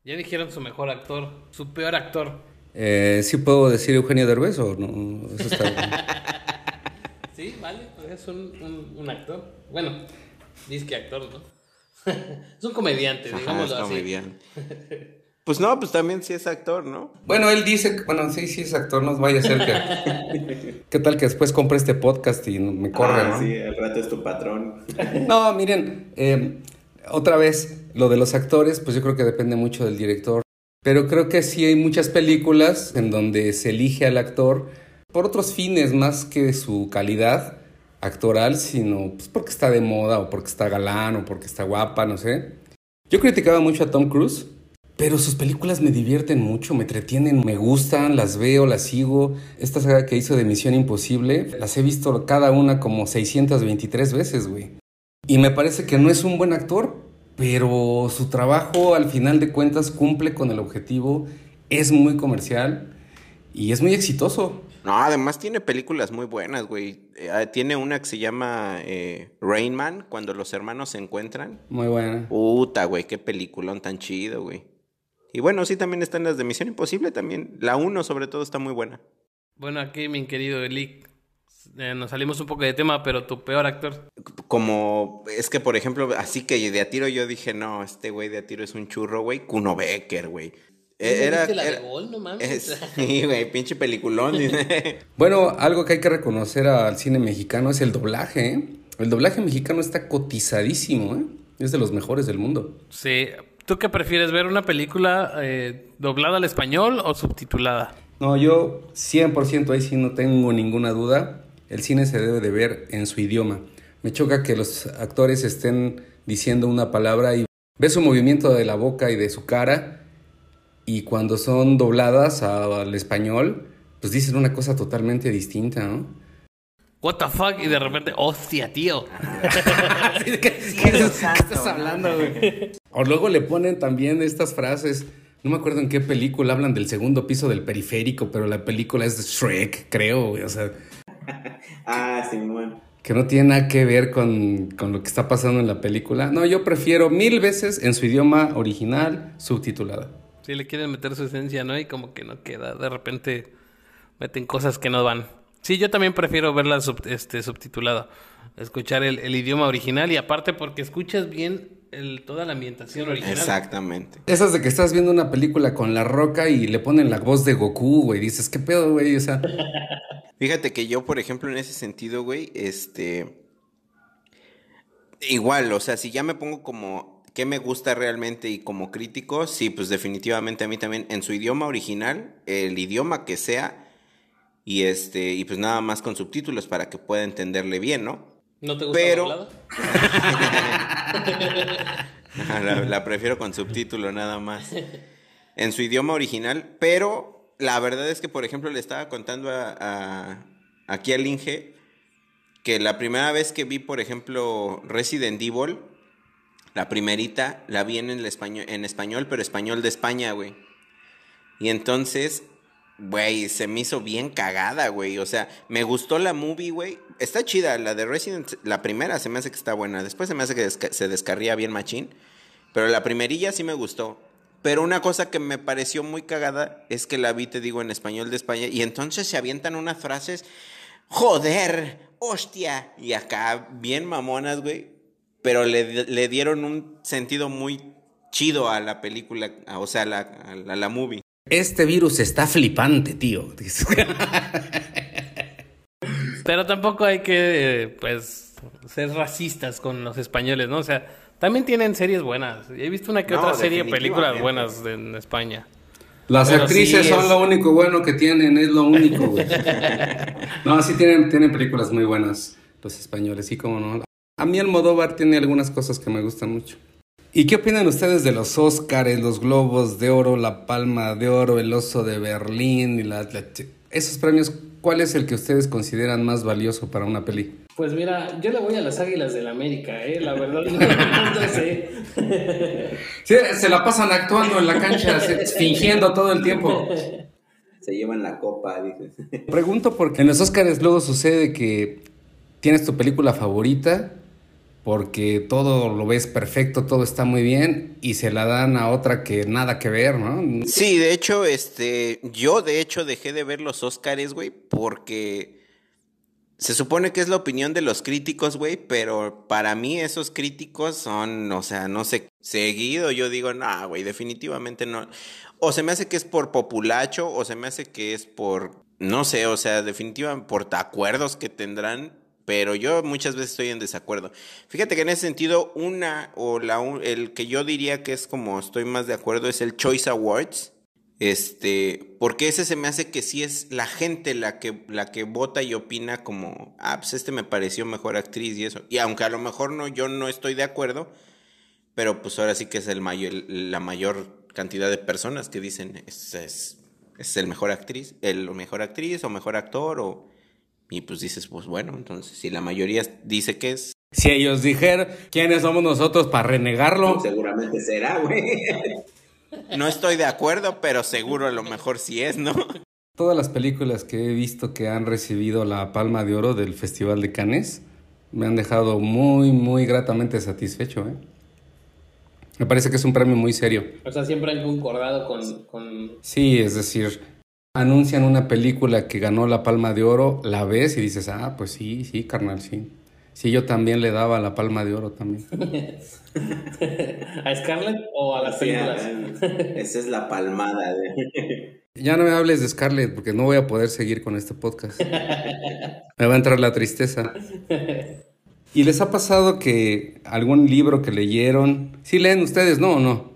ya dijeron su mejor actor, su peor actor. Eh, ¿Sí puedo decir Eugenio Derbez o no? Eso está... Sí, vale, es un, un, un actor. Bueno, dice que actor, ¿no? es un comediante, Ajá, digámoslo es así. comediante. Pues no, pues también sí es actor, ¿no? Bueno, él dice, que- bueno, sí, sí es actor, no vaya a ser que... ¿Qué tal que después compre este podcast y me corre, Ah, no? sí, al rato es tu patrón. No, miren, eh, otra vez, lo de los actores, pues yo creo que depende mucho del director. Pero creo que sí hay muchas películas en donde se elige al actor por otros fines más que su calidad actoral, sino pues porque está de moda o porque está galán o porque está guapa, no sé. Yo criticaba mucho a Tom Cruise, pero sus películas me divierten mucho, me entretienen, me gustan, las veo, las sigo. Esta saga que hizo de Misión Imposible, las he visto cada una como 623 veces, güey. Y me parece que no es un buen actor, pero su trabajo al final de cuentas cumple con el objetivo, es muy comercial y es muy exitoso. No, además tiene películas muy buenas, güey. Eh, tiene una que se llama eh, Rain Man, cuando los hermanos se encuentran. Muy buena. Puta, güey, qué peliculón tan chido, güey. Y bueno, sí, también están las de Misión Imposible también. La 1 sobre todo está muy buena. Bueno, aquí mi querido Eli, eh, nos salimos un poco de tema, pero tu peor actor. Como, es que por ejemplo, así que de a tiro yo dije, no, este güey de a tiro es un churro, güey. Kuno Becker, güey. Eh, Era, ¿Viste la de Gol? No mames. es- sí, güey, pinche peliculón. Bueno, algo que hay que reconocer al cine mexicano es el doblaje. ¿eh? El doblaje mexicano está cotizadísimo, ¿eh? es de los mejores del mundo. Sí. ¿Tú qué prefieres ver una película eh, doblada al español o subtitulada? No, yo 100% ahí sí no tengo ninguna duda. El cine se debe de ver en su idioma. Me choca que los actores estén diciendo una palabra y ves su movimiento de la boca y de su cara y cuando son dobladas a- al español, pues dicen una cosa totalmente distinta, ¿no? What the fuck? Y de repente, hostia, tío. ¿Qué, qué estás hablando, güey? O luego le ponen también estas frases. No me acuerdo en qué película hablan del segundo piso del periférico, pero la película es de Shrek, creo. O sea, Ah, Simón. que no tiene nada que ver con, con lo que está pasando en la película. No, yo prefiero mil veces en su idioma original, subtitulada. Si le quieren meter su esencia, ¿no? Y como que no queda. De repente meten cosas que no van. Sí, yo también prefiero verla sub- este, subtitulada. Escuchar el, el idioma original y aparte porque escuchas bien el, toda la ambientación original. Exactamente. Esas de que estás viendo una película con La Roca y le ponen la voz de Goku, güey. Dices, ¿qué pedo, güey? O sea, Fíjate que yo, por ejemplo, en ese sentido, güey, este. Igual, o sea, si ya me pongo como qué me gusta realmente y como crítico, sí, pues definitivamente a mí también en su idioma original, el idioma que sea, y este, y pues nada más con subtítulos para que pueda entenderle bien, ¿no? ¿No te gusta Pero- doblada? la, la prefiero con subtítulo nada más. En su idioma original, pero la verdad es que, por ejemplo, le estaba contando a, a- aquí al Inge que la primera vez que vi, por ejemplo, Resident Evil, la primerita, la vi en el español, en español, pero español de España, güey. Y entonces, güey, se me hizo bien cagada, güey. O sea, me gustó la movie, güey. Está chida, la de Resident, la primera se me hace que está buena. Después se me hace que se descarría bien machín. Pero la primerilla sí me gustó. Pero una cosa que me pareció muy cagada es que la vi, te digo, en español de España. Y entonces se avientan unas frases, joder, hostia. Y acá, bien mamonas, güey. Pero le, le dieron un sentido muy chido a la película, o sea, a la, a la, a la movie. este virus está flipante, tío. Pero tampoco hay que, eh, pues, ser racistas con los españoles, ¿no? O sea, también tienen series buenas. He visto una que No, otra serie, películas buenas de- en España. Las Pero actrices sí son es- lo único bueno que tienen, es lo único, güey. No, sí tienen, tienen películas muy buenas los españoles, sí, como no. A mí Almodóvar tiene algunas cosas que me gustan mucho. ¿Y qué opinan ustedes de los Óscares, los Globos de Oro, la Palma de Oro, el Oso de Berlín y la, la- esos premios? ¿Cuál es el que ustedes consideran más valioso para una peli? Pues mira, yo le voy a las Águilas del América, ¿eh? La verdad, no, no sé. Sí, se la pasan actuando en la cancha, fingiendo todo el tiempo. Se llevan la copa, dices. Pregunto porque en los Oscars luego sucede que tienes tu película favorita porque todo lo ves perfecto, todo está muy bien y se la dan a otra que nada que ver, ¿no? Sí, de hecho, este, yo de hecho dejé de ver los Óscares, güey, porque se supone que es la opinión de los críticos, güey, pero para mí esos críticos son, o sea, no sé, seguido yo digo, no, güey, definitivamente no. O se me hace que es por populacho, o se me hace que es por, no sé, o sea, definitivamente por acuerdos que tendrán, pero yo muchas veces estoy en desacuerdo. Fíjate que en ese sentido, una, o la, el que yo diría que es como estoy más de acuerdo es el Choice Awards. Este, porque ese se me hace que sí es la gente la que, la que vota y opina como, ah, pues este me pareció mejor actriz y eso. Y aunque a lo mejor no, yo no estoy de acuerdo, pero pues ahora sí que es el mayor, la mayor cantidad de personas que dicen, es, es, es el mejor actriz, el mejor actriz o mejor actor, o, y pues dices, pues bueno, entonces si la mayoría dice que es, Si ellos dijeron, ¿quiénes somos nosotros para renegarlo? Seguramente será, güey. no estoy de acuerdo, pero seguro a lo mejor sí es, ¿no? Todas las películas que he visto que han recibido la Palma de Oro del Festival de Cannes me han dejado muy, muy gratamente satisfecho, ¿eh? Me parece que es un premio muy serio. O sea, siempre han concordado con, con... Sí, es decir, anuncian una película que ganó la Palma de Oro, la ves y dices, ah, pues sí, sí, carnal, sí. Sí, yo también le daba la Palma de Oro también. ¿A Scarlett o a las Sí, películas? Esa es la palmada. De... Ya no me hables de Scarlett porque no voy a poder seguir con este podcast. Me va a entrar la tristeza. ¿Y les ha pasado que algún libro que leyeron, sí leen ustedes, no o no?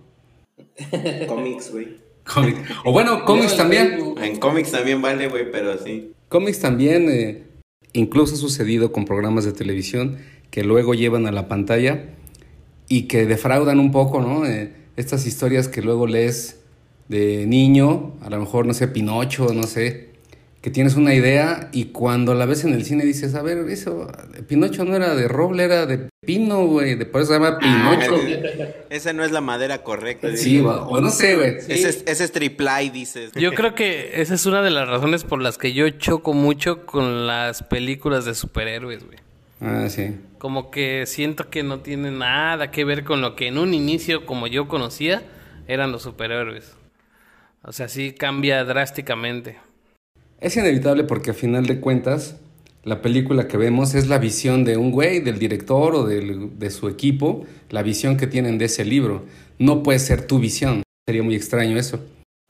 Cómics, güey. Cómic. O bueno, cómics también. En cómics también vale, güey, pero sí. Cómics también, eh, incluso ha sucedido con programas de televisión que luego llevan a la pantalla y que defraudan un poco, ¿no? Eh, estas historias que luego lees de niño, a lo mejor, no sé, Pinocho, no sé, que tienes una idea y cuando la ves en el cine dices, a ver, eso, Pinocho no era de roble, era de pino, güey, de por eso se llama Pinocho. Esa no es la madera correcta. Sí, o o no sé, güey. Ese es, ese es dices. Yo creo que esa es una de las razones por las que yo choco mucho con las películas de superhéroes, güey. Ah, sí. Como que siento que no tiene nada que ver con lo que en un inicio, como yo conocía, eran los superhéroes. O sea, sí cambia drásticamente. Es inevitable porque a final de cuentas la película que vemos es la visión de un güey, del director o del- de su equipo, la visión que tienen de ese libro. No puede ser tu visión. Sería muy extraño eso.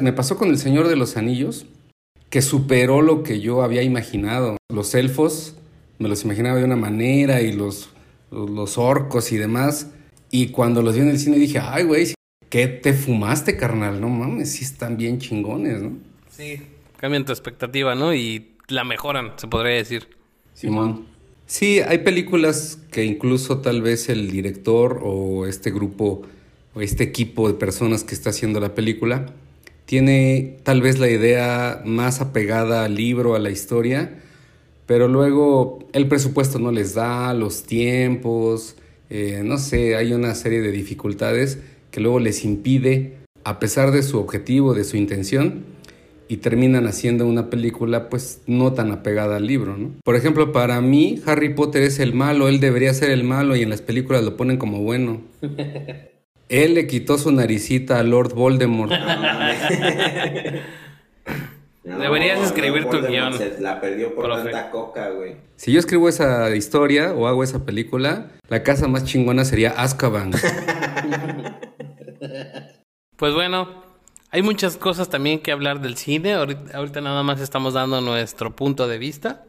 Me pasó con El Señor de los Anillos, que superó lo que yo había imaginado. Los elfos me los imaginaba de una manera y los, los orcos y demás. Y cuando los vi en el cine dije, ay, güey, ¿qué te fumaste, carnal? No mames, sí están bien chingones, ¿no? Sí. Cambian tu expectativa, ¿no? Y la mejoran, se podría decir. Simón. Sí, hay películas que incluso tal vez el director o este grupo o este equipo de personas que está haciendo la película tiene tal vez la idea más apegada al libro, a la historia, pero luego el presupuesto no les da, los tiempos, eh, no sé, hay una serie de dificultades que luego les impide, a pesar de su objetivo, de su intención, y terminan haciendo una película pues no tan apegada al libro, ¿no? Por ejemplo, para mí Harry Potter es el malo, él debería ser el malo y en las películas lo ponen como bueno. Él le quitó su naricita a Lord Voldemort. No, Deberías escribir tu Voldemort guion. Se la perdió por Profe. tanta coca, güey. Si yo escribo esa historia o hago esa película, la casa más chingona sería Azkaban. Pues bueno, hay muchas cosas también que hablar del cine. Ahorita, ahorita nada más estamos dando nuestro punto de vista.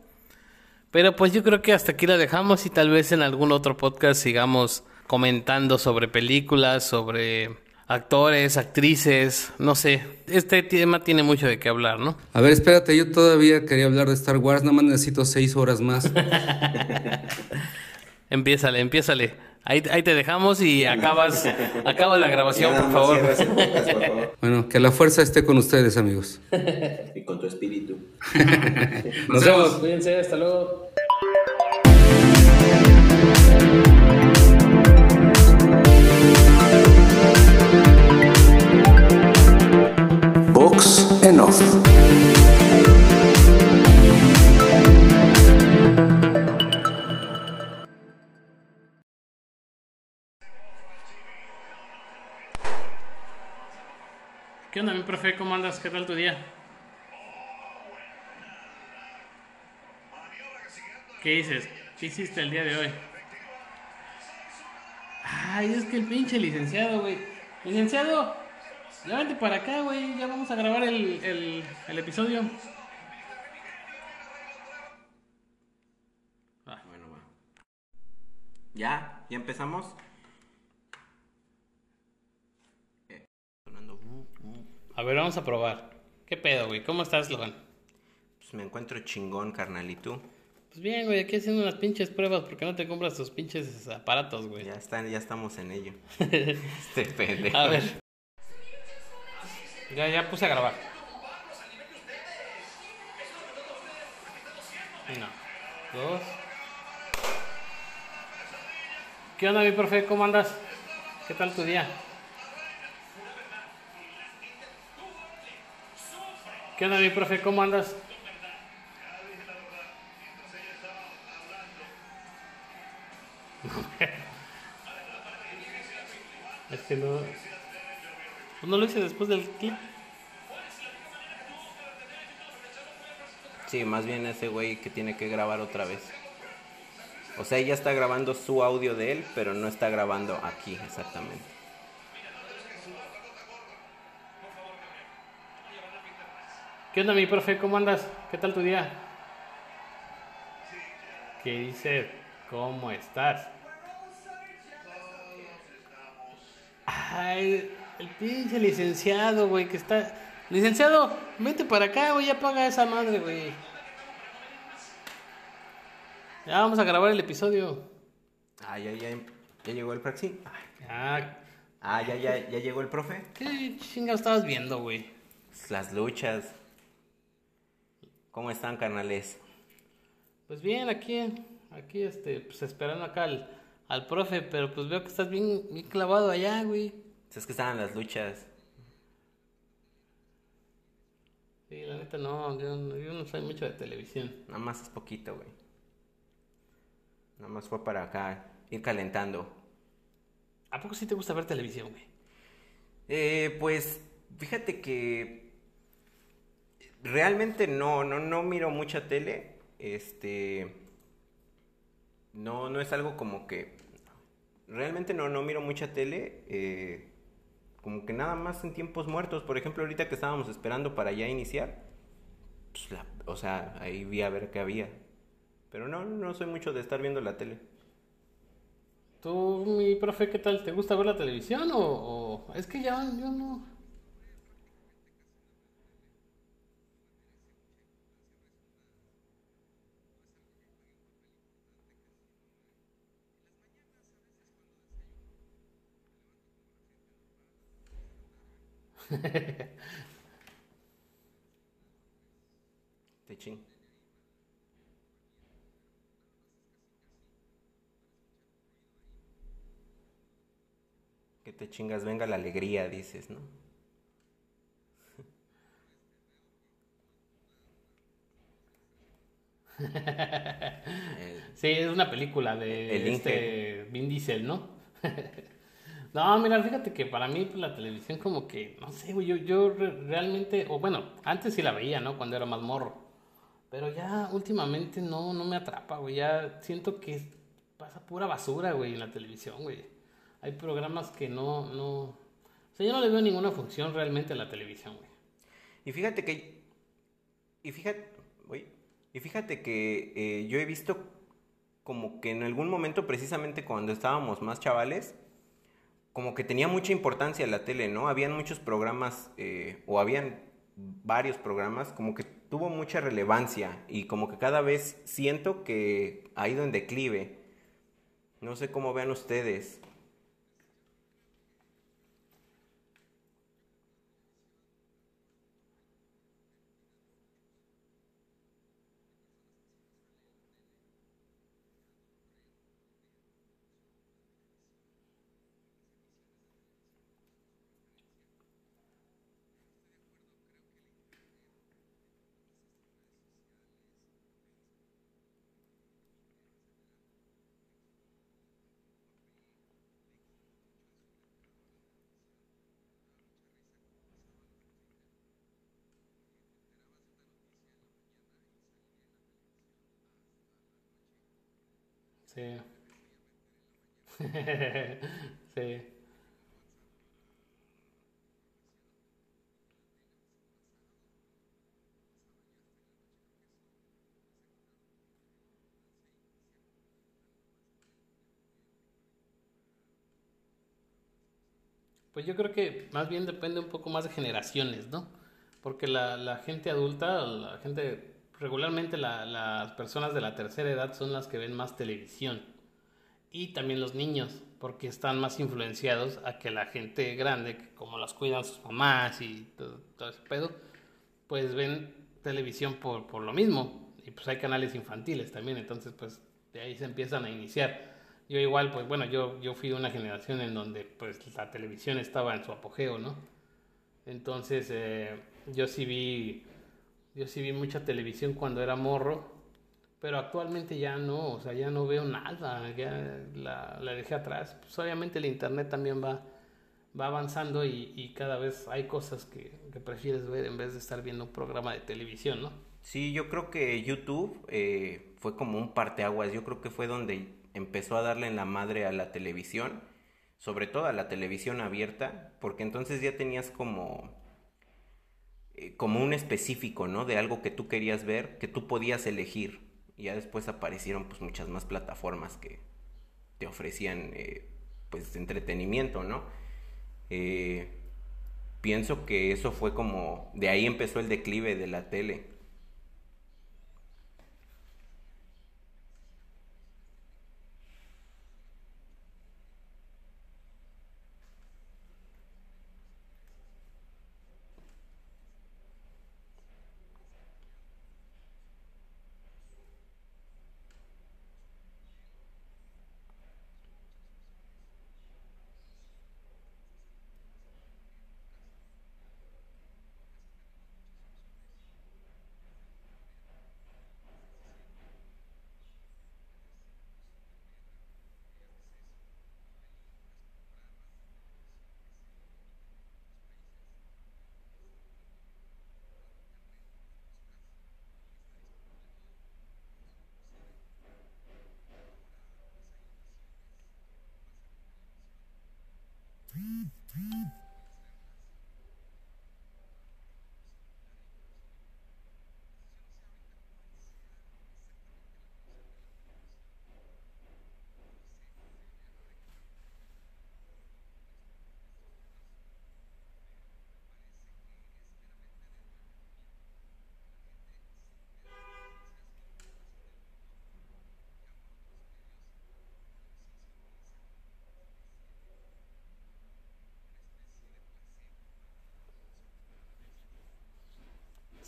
Pero pues yo creo que hasta aquí la dejamos y tal vez en algún otro podcast sigamos comentando sobre películas, sobre actores, actrices, no sé. Este tema tiene mucho de qué hablar, ¿no? A ver, espérate, yo todavía quería hablar de Star Wars, nada más necesito seis horas más. Empiézale, empiézale. Ahí, ahí te dejamos y acabas, acabas la grabación, por favor. cierra ese podcast, por favor. Bueno, que la fuerza esté con ustedes, amigos. Y con tu espíritu. Nos vemos. Cuídense, hasta luego. Box and off. ¿Qué onda, mi profe? ¿Cómo andas? ¿Qué tal tu día? ¿Qué dices? ¿Qué hiciste el día de hoy? Ay, es que el pinche licenciado, güey. Licenciado, ya para acá, güey. Ya vamos a grabar el, el, episodio. Ah, Bueno. ¿Ya? ¿Ya empezamos? Eh, sonando. uh, uh. A ver, vamos a probar. ¿Qué pedo, güey? ¿Cómo estás, Logan? Pues me encuentro chingón, carnal. ¿Y tú? Pues bien, güey, aquí haciendo unas pinches pruebas. ¿Por qué no te compras tus pinches aparatos, güey? Ya, están, ya estamos en ello. este pendejo. A ver. Ya, ya puse a grabar. Uno, dos. ¿Qué onda, mi profe? ¿Cómo andas? ¿Qué tal tu día? ¿Qué onda, mi profe? ¿Cómo andas? Es que no. Pues no lo hice después del clip. Sí, más bien ese güey que tiene que grabar otra vez. O sea, ella está grabando su audio de él, pero no está grabando aquí exactamente. ¿Qué onda, mi profe? ¿Cómo andas? ¿Qué tal tu día? ¿Qué dice? ¿Cómo estás? Ay, el pinche licenciado, güey, que está... Licenciado, vete para acá, güey, ya paga esa madre, güey. Ya vamos a grabar el episodio. Ah, ya, ya, ya llegó el Praxi. Ya, Ah, ya, ya, ya llegó el profe. ¿qué chingados estabas viendo, güey? Las luchas. ¿Cómo están, carnales? Pues bien, aquí, aquí, este, pues esperando acá al, al profe, pero pues veo que estás bien, bien clavado allá, güey. Es que estaban las luchas. Sí, la neta no, yo, no- yo no soy mucho de televisión. Nada más es poquito, güey. Nada más fue para acá, ir calentando. ¿A poco sí te gusta ver televisión, güey? Eh, pues, fíjate que realmente no, no, no miro mucha tele. Este, no, no es algo como que, realmente no, no miro mucha tele. eh, como que nada más en tiempos muertos. Por ejemplo, ahorita que estábamos esperando para ya iniciar, pues la- o sea, ahí vi a ver qué había. Pero no, no soy mucho de estar viendo la tele. ¿Tú, mi profe, qué tal? ¿Te gusta ver la televisión o...? o- Es que ya, yo no... Que te chingas, venga la alegría, dices, ¿no? Sí, es una película de El este Vin Diesel, ¿no? no, mira, fíjate que para mí pues, la televisión como que, no sé, güey, yo, yo re- realmente, o bueno, antes sí la veía, ¿no? Cuando era más morro. Pero ya últimamente no, no me atrapa, güey. Ya siento que pasa pura basura, güey, en la televisión, güey. Hay programas que no, no... O sea, yo no le veo ninguna función realmente a la televisión, güey. Y fíjate que. Y fíjate. uy, Y fíjate que eh, yo he visto como que en algún momento, precisamente cuando estábamos más chavales, como que tenía mucha importancia la tele, ¿no? Habían muchos programas, eh, o habían varios programas, como que tuvo mucha relevancia y como que cada vez siento que ha ido en declive. No sé cómo vean ustedes. Sí. sí. Pues yo creo que más bien depende un poco más de generaciones, ¿no? Porque la, la gente adulta, la gente, regularmente la- las personas de la tercera edad son las que ven más televisión. Y también los niños, porque están más influenciados a que la gente grande, como las cuidan sus mamás y todo, todo ese pedo, pues ven televisión por, por lo mismo. Y pues hay canales infantiles también, entonces pues de ahí se empiezan a iniciar. Yo igual, pues bueno, yo, yo fui de una generación en donde pues la televisión estaba en su apogeo, ¿no? Entonces eh, yo sí vi, yo sí vi mucha televisión cuando era morro, pero actualmente ya no, o sea, ya no veo nada, ya la, la dejé atrás. Pues obviamente el internet también va, va avanzando y, y cada vez hay cosas que, que prefieres ver en vez de estar viendo un programa de televisión, ¿no? Sí, yo creo que YouTube eh, fue como un parteaguas. Yo creo que fue donde empezó a darle en la madre a la televisión, sobre todo a la televisión abierta, porque entonces ya tenías como eh, como un específico, ¿no? De algo que tú querías ver, que tú podías elegir. Ya después aparecieron pues muchas más plataformas que te ofrecían eh, pues entretenimiento, ¿no? Eh, pienso que eso fue como de ahí empezó el declive de la tele.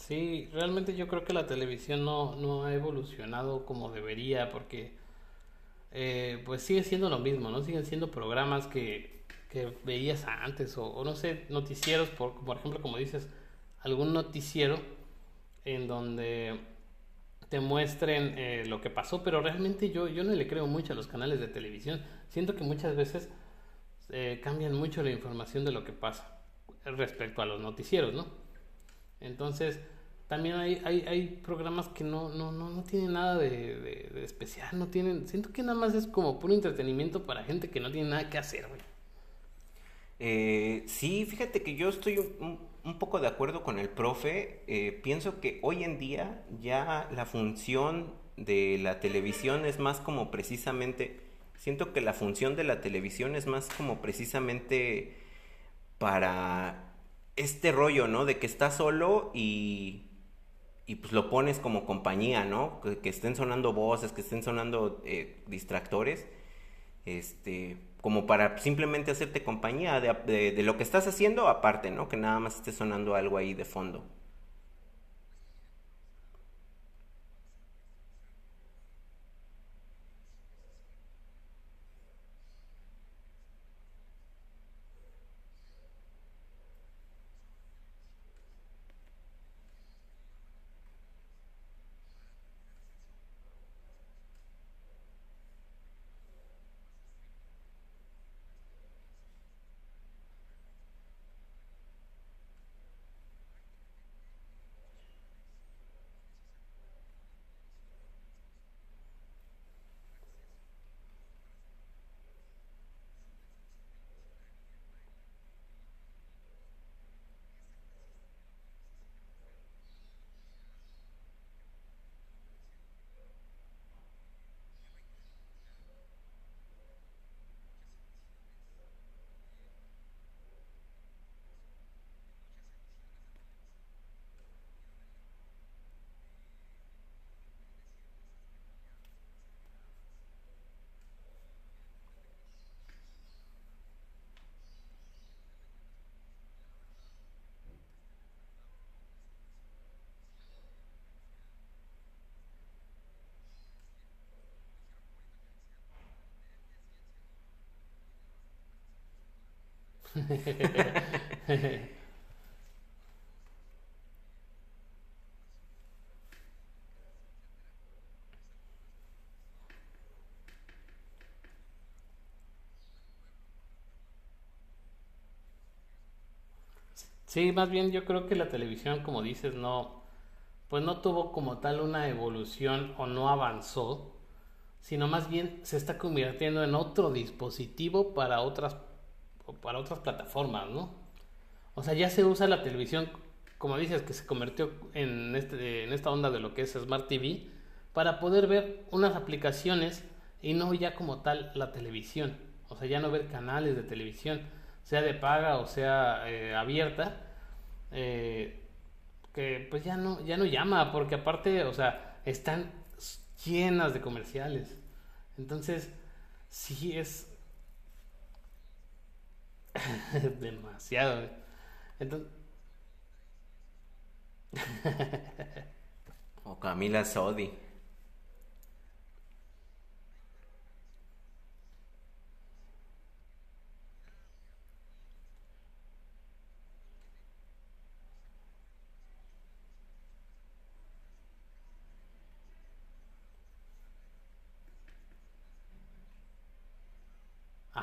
Sí, realmente yo creo que la televisión no, no ha evolucionado como debería porque eh, pues sigue siendo lo mismo, ¿no? Siguen siendo programas que, que veías antes o, no sé, noticieros, por, por ejemplo, como dices, algún noticiero en donde te muestren eh, lo que pasó, pero realmente yo, yo no le creo mucho a los canales de televisión. Siento que muchas veces eh, cambian mucho la información de lo que pasa respecto a los noticieros, ¿no? Entonces, también hay, hay, hay programas que no, no, no, no tienen nada de, de- especial, no tienen, siento que nada más es como puro entretenimiento para gente que no tiene nada que hacer, güey. Eh, sí, fíjate que yo estoy un, un- un poco de acuerdo con el profe. Eh, pienso que hoy en día ya la función de la televisión es más como precisamente, siento que la función de la televisión es más como precisamente para este rollo, ¿no? De que estás solo y, y pues lo pones como compañía, ¿no? Que, estén sonando voces, que estén sonando eh, distractores, este, como para simplemente hacerte compañía de- de lo que estás haciendo aparte, ¿no? Que nada más esté sonando algo ahí de fondo. Sí, más bien yo creo que la televisión, como dices, no, pues no tuvo como tal una evolución o no avanzó, sino más bien se está convirtiendo en otro dispositivo para otras, para otras plataformas, ¿no? O sea, ya se usa la televisión, como dices, que se convirtió en, este, en esta onda de lo que es Smart TV, para poder ver unas aplicaciones y no ya como tal la televisión. O sea, ya no ver canales de televisión, sea de paga o sea eh, abierta, eh, que pues ya no, ya no llama, porque aparte, o sea, están llenas de comerciales. Entonces, sí es demasiado. Entonces, O Camila Sodi.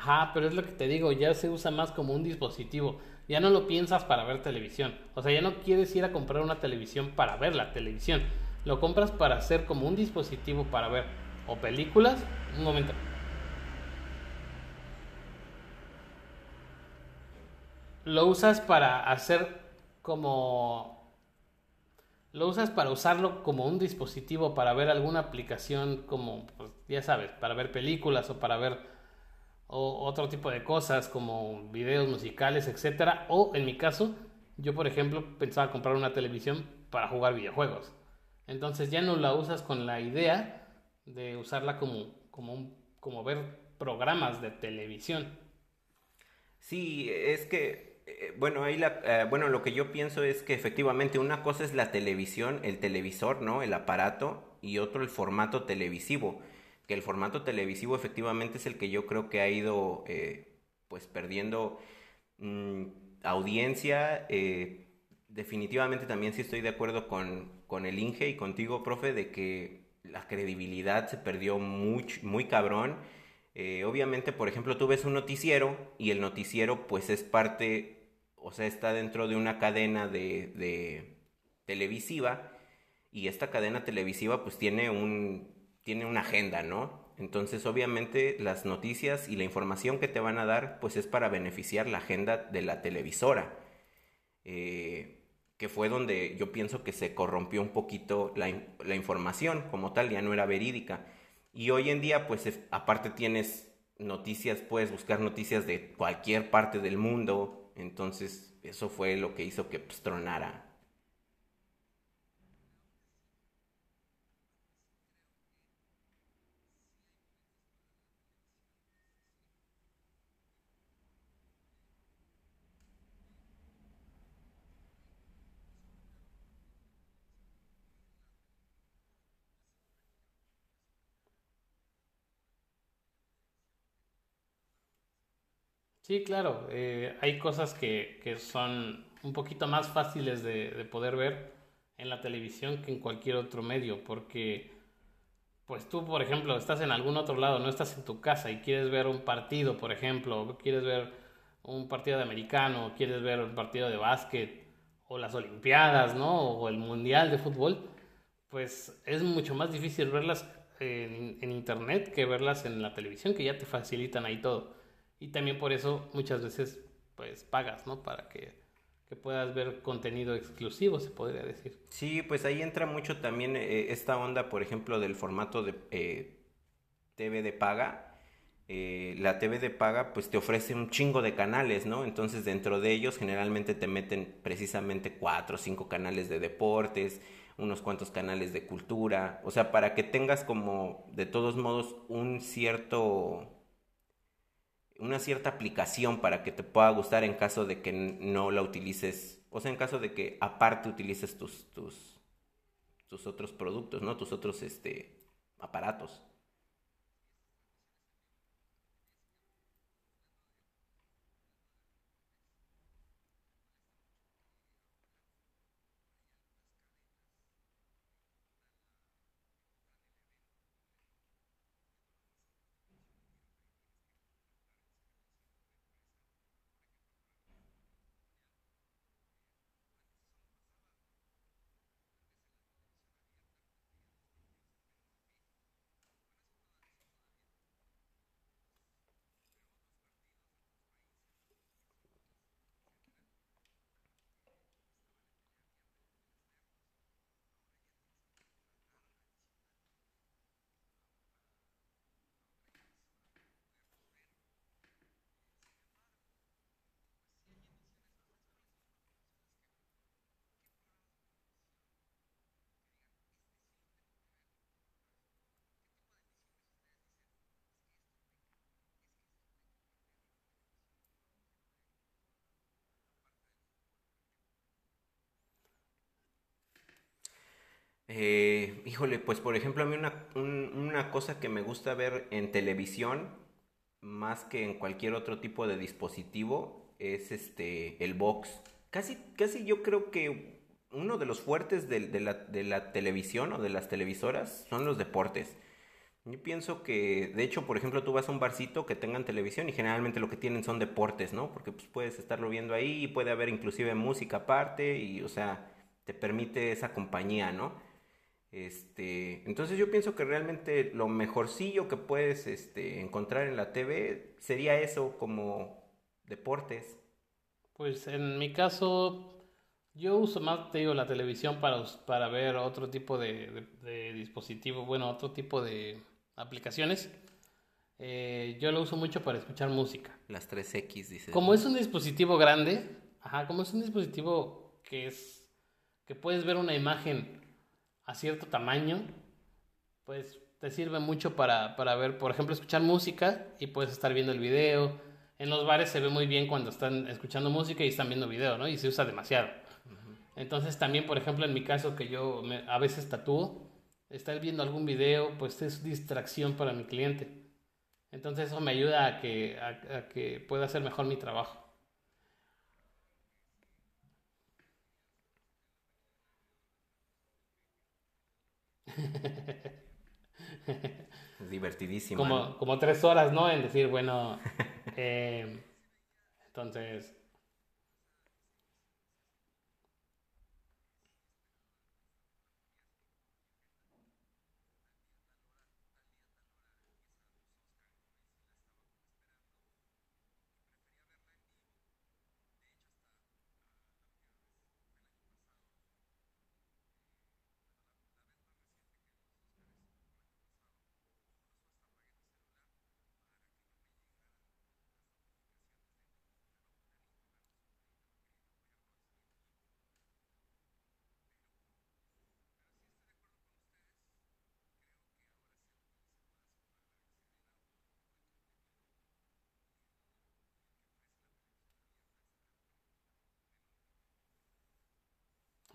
Ajá, pero es lo que te digo, ya se usa más como un dispositivo. Ya no lo piensas para ver televisión. O sea, ya no quieres ir a comprar una televisión para ver la televisión. Lo compras para hacer como un dispositivo para ver o películas. Un momento. Lo usas para hacer como... Lo usas para usarlo como un dispositivo para ver alguna aplicación como, pues, ya sabes, para ver películas o para ver o otro tipo de cosas como videos musicales, etcétera. O en mi caso, yo por ejemplo pensaba comprar una televisión para jugar videojuegos. Entonces ya no la usas con la idea de usarla como, como, un, como ver programas de televisión. Sí, es que, eh, bueno, ahí la, eh, bueno, lo que yo pienso es que efectivamente una cosa es la televisión, el televisor, ¿no? El aparato, y otro el formato televisivo. Que el formato televisivo efectivamente es el que yo creo que ha ido, eh, pues, perdiendo mm, audiencia. eh, definitivamente también sí estoy de acuerdo con, con el Inge y contigo, profe, de que la credibilidad se perdió muy, muy cabrón. Eh, obviamente, por ejemplo, tú ves un noticiero y el noticiero pues es parte, o sea, está dentro de una cadena de, de televisiva y esta cadena televisiva pues tiene un, tiene una agenda, ¿no? Entonces, obviamente, las noticias y la información que te van a dar pues es para beneficiar la agenda de la televisora. eh, que fue donde yo pienso que se corrompió un poquito la, in- la información como tal, ya no era verídica. Y hoy en día, pues es- aparte tienes noticias, puedes buscar noticias de cualquier parte del mundo, entonces eso fue lo que hizo que pues, tronara. Sí, claro, eh, hay cosas que, que son un poquito más fáciles de, de poder ver en la televisión que en cualquier otro medio, porque pues tú, por ejemplo, estás en algún otro lado, no estás en tu casa y quieres ver un partido, por ejemplo, quieres ver un partido de americano, quieres ver un partido de básquet, o las Olimpiadas, ¿no? O el Mundial de Fútbol, pues es mucho más difícil verlas en, en internet que verlas en la televisión, que ya te facilitan ahí todo. Y también por eso muchas veces pues pagas, ¿no? Para que, que puedas ver contenido exclusivo, se podría decir. Sí, pues ahí entra mucho también eh, esta onda, por ejemplo, del formato de eh, TV de paga. Eh, la TV de paga pues te ofrece un chingo de canales, ¿no? Entonces dentro de ellos generalmente te meten precisamente cuatro o cinco canales de deportes, unos cuantos canales de cultura, o sea, para que tengas como de todos modos un cierto una cierta aplicación para que te pueda gustar en caso de que no la utilices, o sea, en caso de que aparte utilices tus, tus, tus otros productos, ¿no? Tus otros, este, aparatos. Eh, híjole, pues por ejemplo, a mí una, un- una cosa que me gusta ver en televisión, más que en cualquier otro tipo de dispositivo, es este, el box. Casi, casi yo creo que uno de los fuertes de, de la, de la televisión o de las televisoras son los deportes. Yo pienso que, de hecho, por ejemplo, tú vas a un barcito que tengan televisión y generalmente lo que tienen son deportes, ¿no? Porque pues puedes estarlo viendo ahí y puede haber inclusive música aparte y, o sea, te permite esa compañía, ¿no? Este, entonces yo pienso que realmente lo mejorcillo que puedes este, encontrar en la TV sería eso como deportes. Pues en mi caso, yo uso más, te digo, la televisión para, para ver otro tipo de, de- de dispositivo, bueno, otro tipo de aplicaciones. Eh, yo lo uso mucho para escuchar música. Las 3X, dice. Como es un dispositivo grande, ajá, como es un dispositivo que es, que puedes ver una imagen a cierto tamaño, pues te sirve mucho para, para ver, por ejemplo, escuchar música y puedes estar viendo el video. En los bares se ve muy bien cuando están escuchando música y están viendo video, ¿no? Y se usa demasiado. Entonces también, por ejemplo, en mi caso que yo me- a veces tatúo, estar viendo algún video, pues es distracción para mi cliente. Entonces eso me ayuda a que, a, a que pueda hacer mejor mi trabajo. Es divertidísimo. ¿no? Como, como tres horas, ¿no? En decir, bueno, eh, entonces...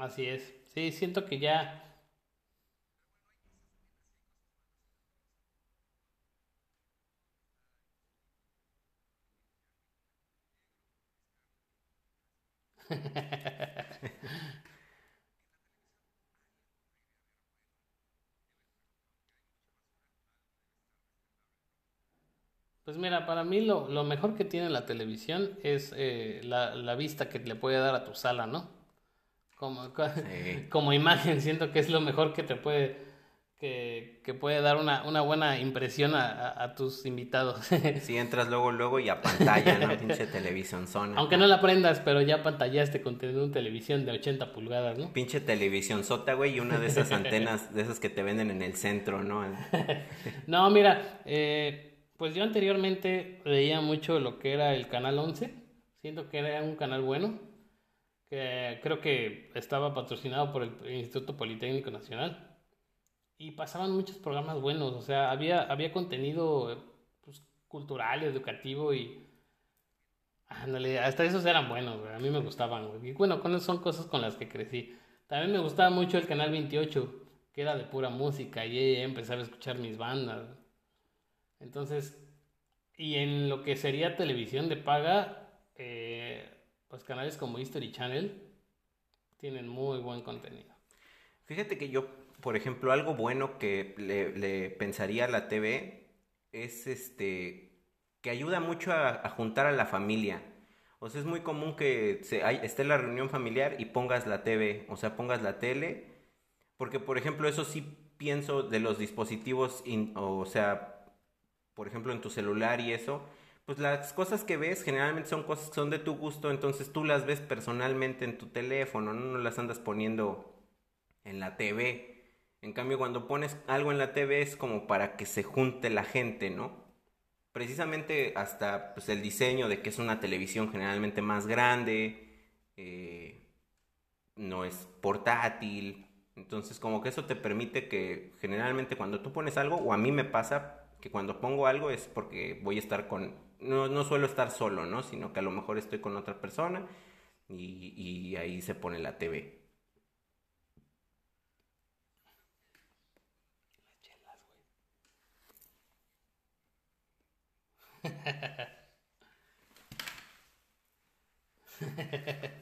Así es. Sí, siento que ya. Pues mira, para mí lo, lo mejor que tiene la televisión es eh, la, la vista que le puede dar a tu sala, ¿no? Como, Sí. como imagen, siento que es lo mejor que te puede, que, que puede dar una, una buena impresión a, a- a tus invitados. Si entras luego, luego y a pantalla, ¿no? Pinche televisión zona. Aunque no la prendas, pero ya pantallaste con tener una televisión de 80 pulgadas, ¿no? Pinche televisión sota, güey, y una de esas antenas, de esas que te venden en el centro, ¿no? No, mira, eh, pues yo anteriormente veía mucho lo que era el Canal 11. Siento que era un canal bueno, que creo que estaba patrocinado por el Instituto Politécnico Nacional. Y pasaban muchos programas buenos, o sea, había, había contenido eh, pues, cultural, educativo y... Ándale, hasta esos eran buenos, güey, a mí me gustaban, güey. Y bueno, con, son cosas con las que crecí. También me gustaba mucho el Canal 28, que era de pura música, y ahí empezaba a escuchar mis bandas. Entonces, y en lo que sería televisión de paga, pues canales como History Channel tienen muy buen contenido. Fíjate que yo, por ejemplo, algo bueno que le, pensaría a la TV es este que ayuda mucho a, juntar a la familia. O sea, es muy común que se, hay- esté la reunión familiar y pongas la TV, o sea, pongas la tele, porque por ejemplo, eso sí pienso de los dispositivos, o sea, por ejemplo, en tu celular y eso, pues las cosas que ves generalmente son cosas que son de tu gusto, entonces tú las ves personalmente en tu teléfono, no, no las andas poniendo en la TV. En cambio, cuando pones algo en la TV es como para que se junte la gente, ¿no? Precisamente hasta pues, el diseño de que es una televisión generalmente más grande, eh, no es portátil. Entonces, como que eso te permite que generalmente cuando tú pones algo, o a mí me pasa que cuando pongo algo es porque voy a estar con, no, no suelo estar solo, ¿no? Sino que a lo mejor estoy con otra persona y, y ahí se pone la TV.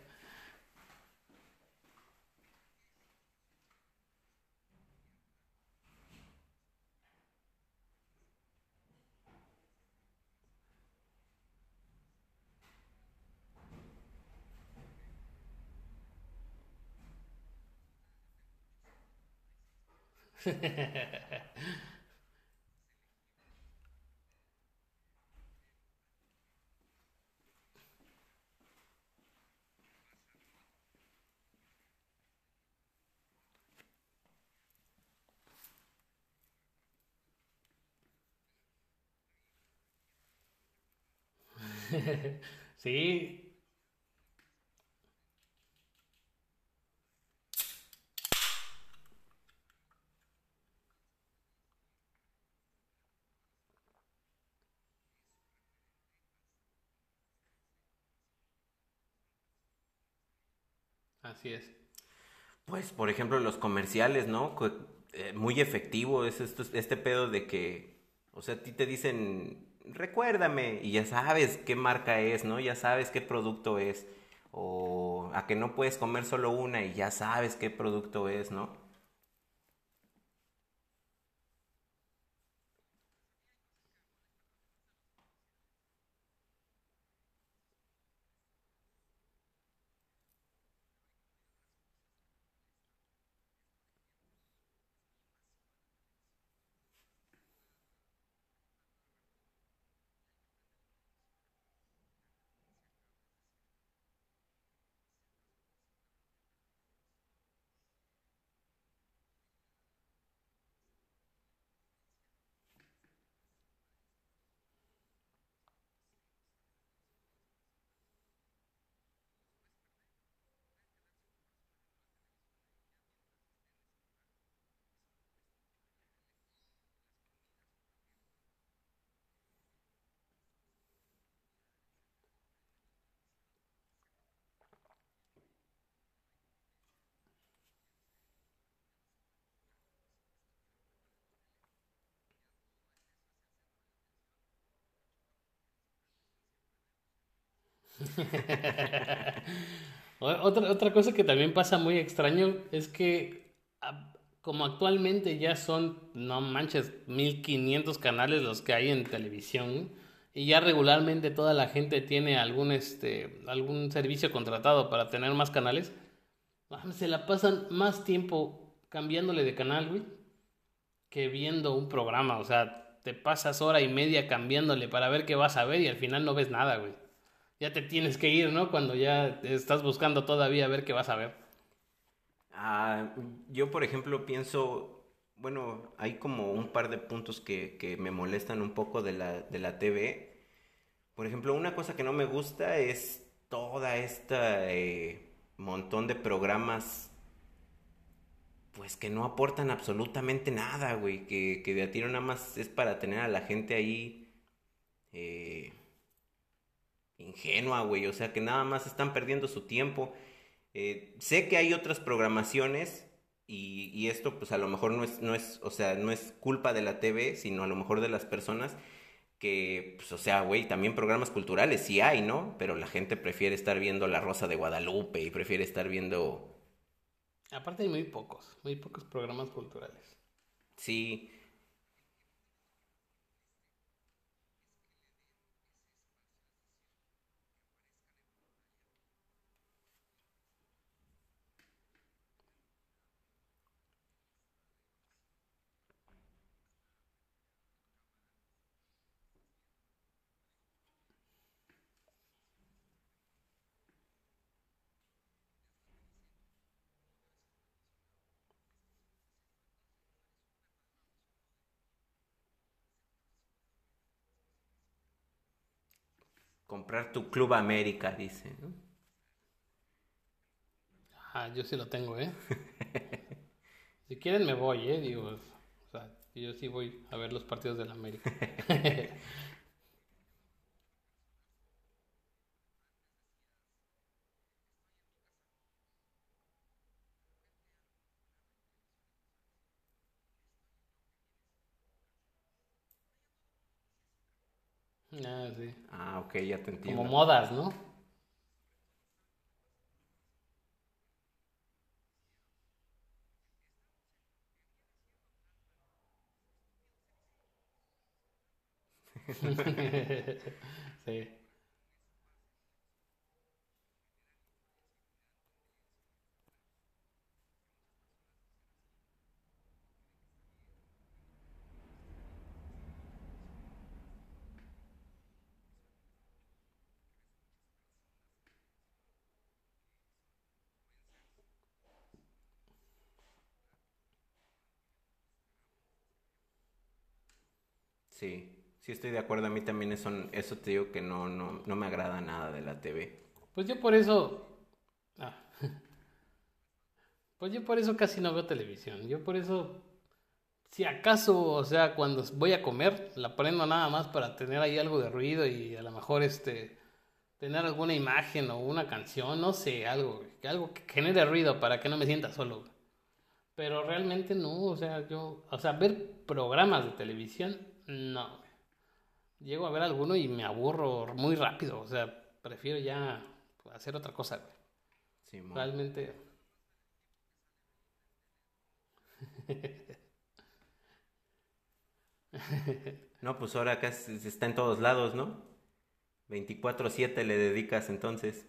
Sí, así es. Pues, por ejemplo, los comerciales, ¿no? Eh, muy efectivo es esto, este pedo de que, o sea, a ti te dicen, recuérdame, y ya sabes qué marca es, ¿no? Ya sabes qué producto es, o a que no puedes comer solo una y ya sabes qué producto es, ¿no? Otra, otra cosa que también pasa muy extraño es que a- como actualmente ya son, no manches, 1500 canales los que hay en televisión y ya regularmente toda la gente tiene algún este algún servicio contratado para tener más canales, mames, se la pasan más tiempo cambiándole de canal, güey, que viendo un programa, o sea, te pasas hora y media cambiándole para ver qué vas a ver y al final no ves nada, güey. Ya te tienes que ir, ¿no? Cuando ya estás buscando todavía ver qué vas a ver. Ah, yo, por ejemplo, pienso, bueno, hay como un par de puntos que, que me molestan un poco de la, de la TV. Por ejemplo, una cosa que no me gusta es toda esta eh, montón de programas, pues que no aportan absolutamente nada, güey, que, que de a tiro nada más es para tener a la gente ahí eh, ingenua, güey, o sea, que nada más están perdiendo su tiempo. Eh, sé que hay otras programaciones y, y esto pues a lo mejor no es, no es, o sea, no es culpa de la TV, sino a lo mejor de las personas que, pues, o sea, güey, también programas culturales sí hay, ¿no? Pero la gente prefiere estar viendo La Rosa de Guadalupe y prefiere estar viendo, Aparte hay muy pocos, muy pocos programas culturales. sí, comprar tu Club América, dice, ¿no? Ah, yo sí lo tengo, ¿eh? si quieren me voy, ¿eh? Digo, o sea, yo sí voy a ver los partidos del América. Ah, sí. Ah, ok, ya te entiendo. Como modas, ¿no? Sí. Sí, sí estoy de acuerdo. A mí también eso, eso te digo que no, no, no me agrada nada de la TV. Pues yo por eso. Ah. Pues yo por eso casi no veo televisión. Yo por eso. Si acaso, o sea, cuando voy a comer, la prendo nada más para tener ahí algo de ruido y a lo mejor este. Tener alguna imagen o una canción, no sé, algo, algo que genere ruido para que no me sienta solo. Pero realmente no, o sea, yo, o sea, ver programas de televisión, no. Llego a ver alguno y me aburro muy rápido, o sea, prefiero ya hacer otra cosa, güey. Sí. Realmente. No, pues ahora acá está en todos lados, ¿no? 24/7 le dedicas entonces.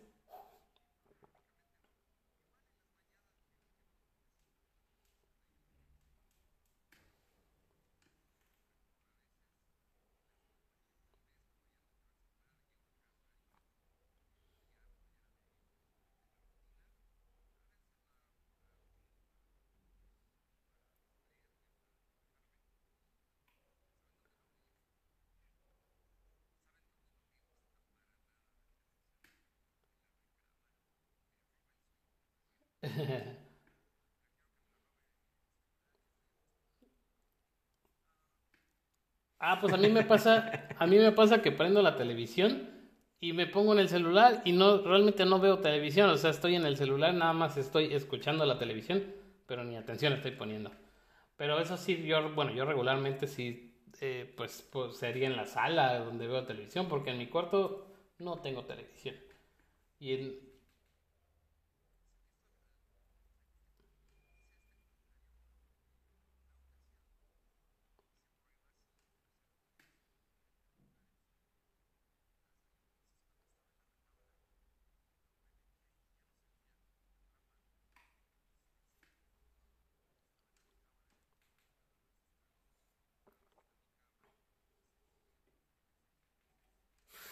Ah, pues a mí me pasa, a mí me pasa que prendo la televisión y me pongo en el celular y no, realmente no veo televisión, o sea, estoy en el celular, nada más estoy escuchando la televisión, pero ni atención estoy poniendo. Pero eso sí, yo, bueno, yo regularmente sí, eh, pues, pues sería en la sala donde veo televisión, porque en mi cuarto no tengo televisión. Y en...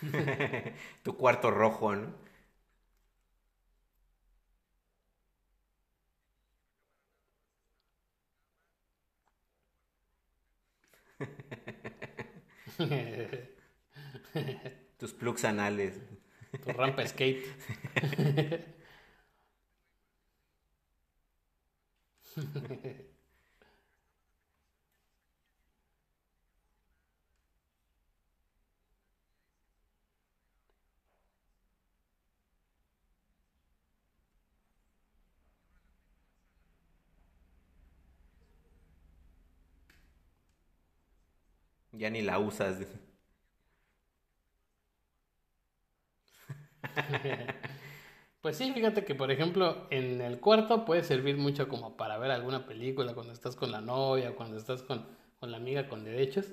tu cuarto rojo, ¿no? Tus plugs anales. Tu rampa skate. Ya ni la usas. Pues sí, fíjate que por ejemplo en el cuarto puede servir mucho como para ver alguna película cuando estás con la novia, cuando estás con, con la amiga con derechos.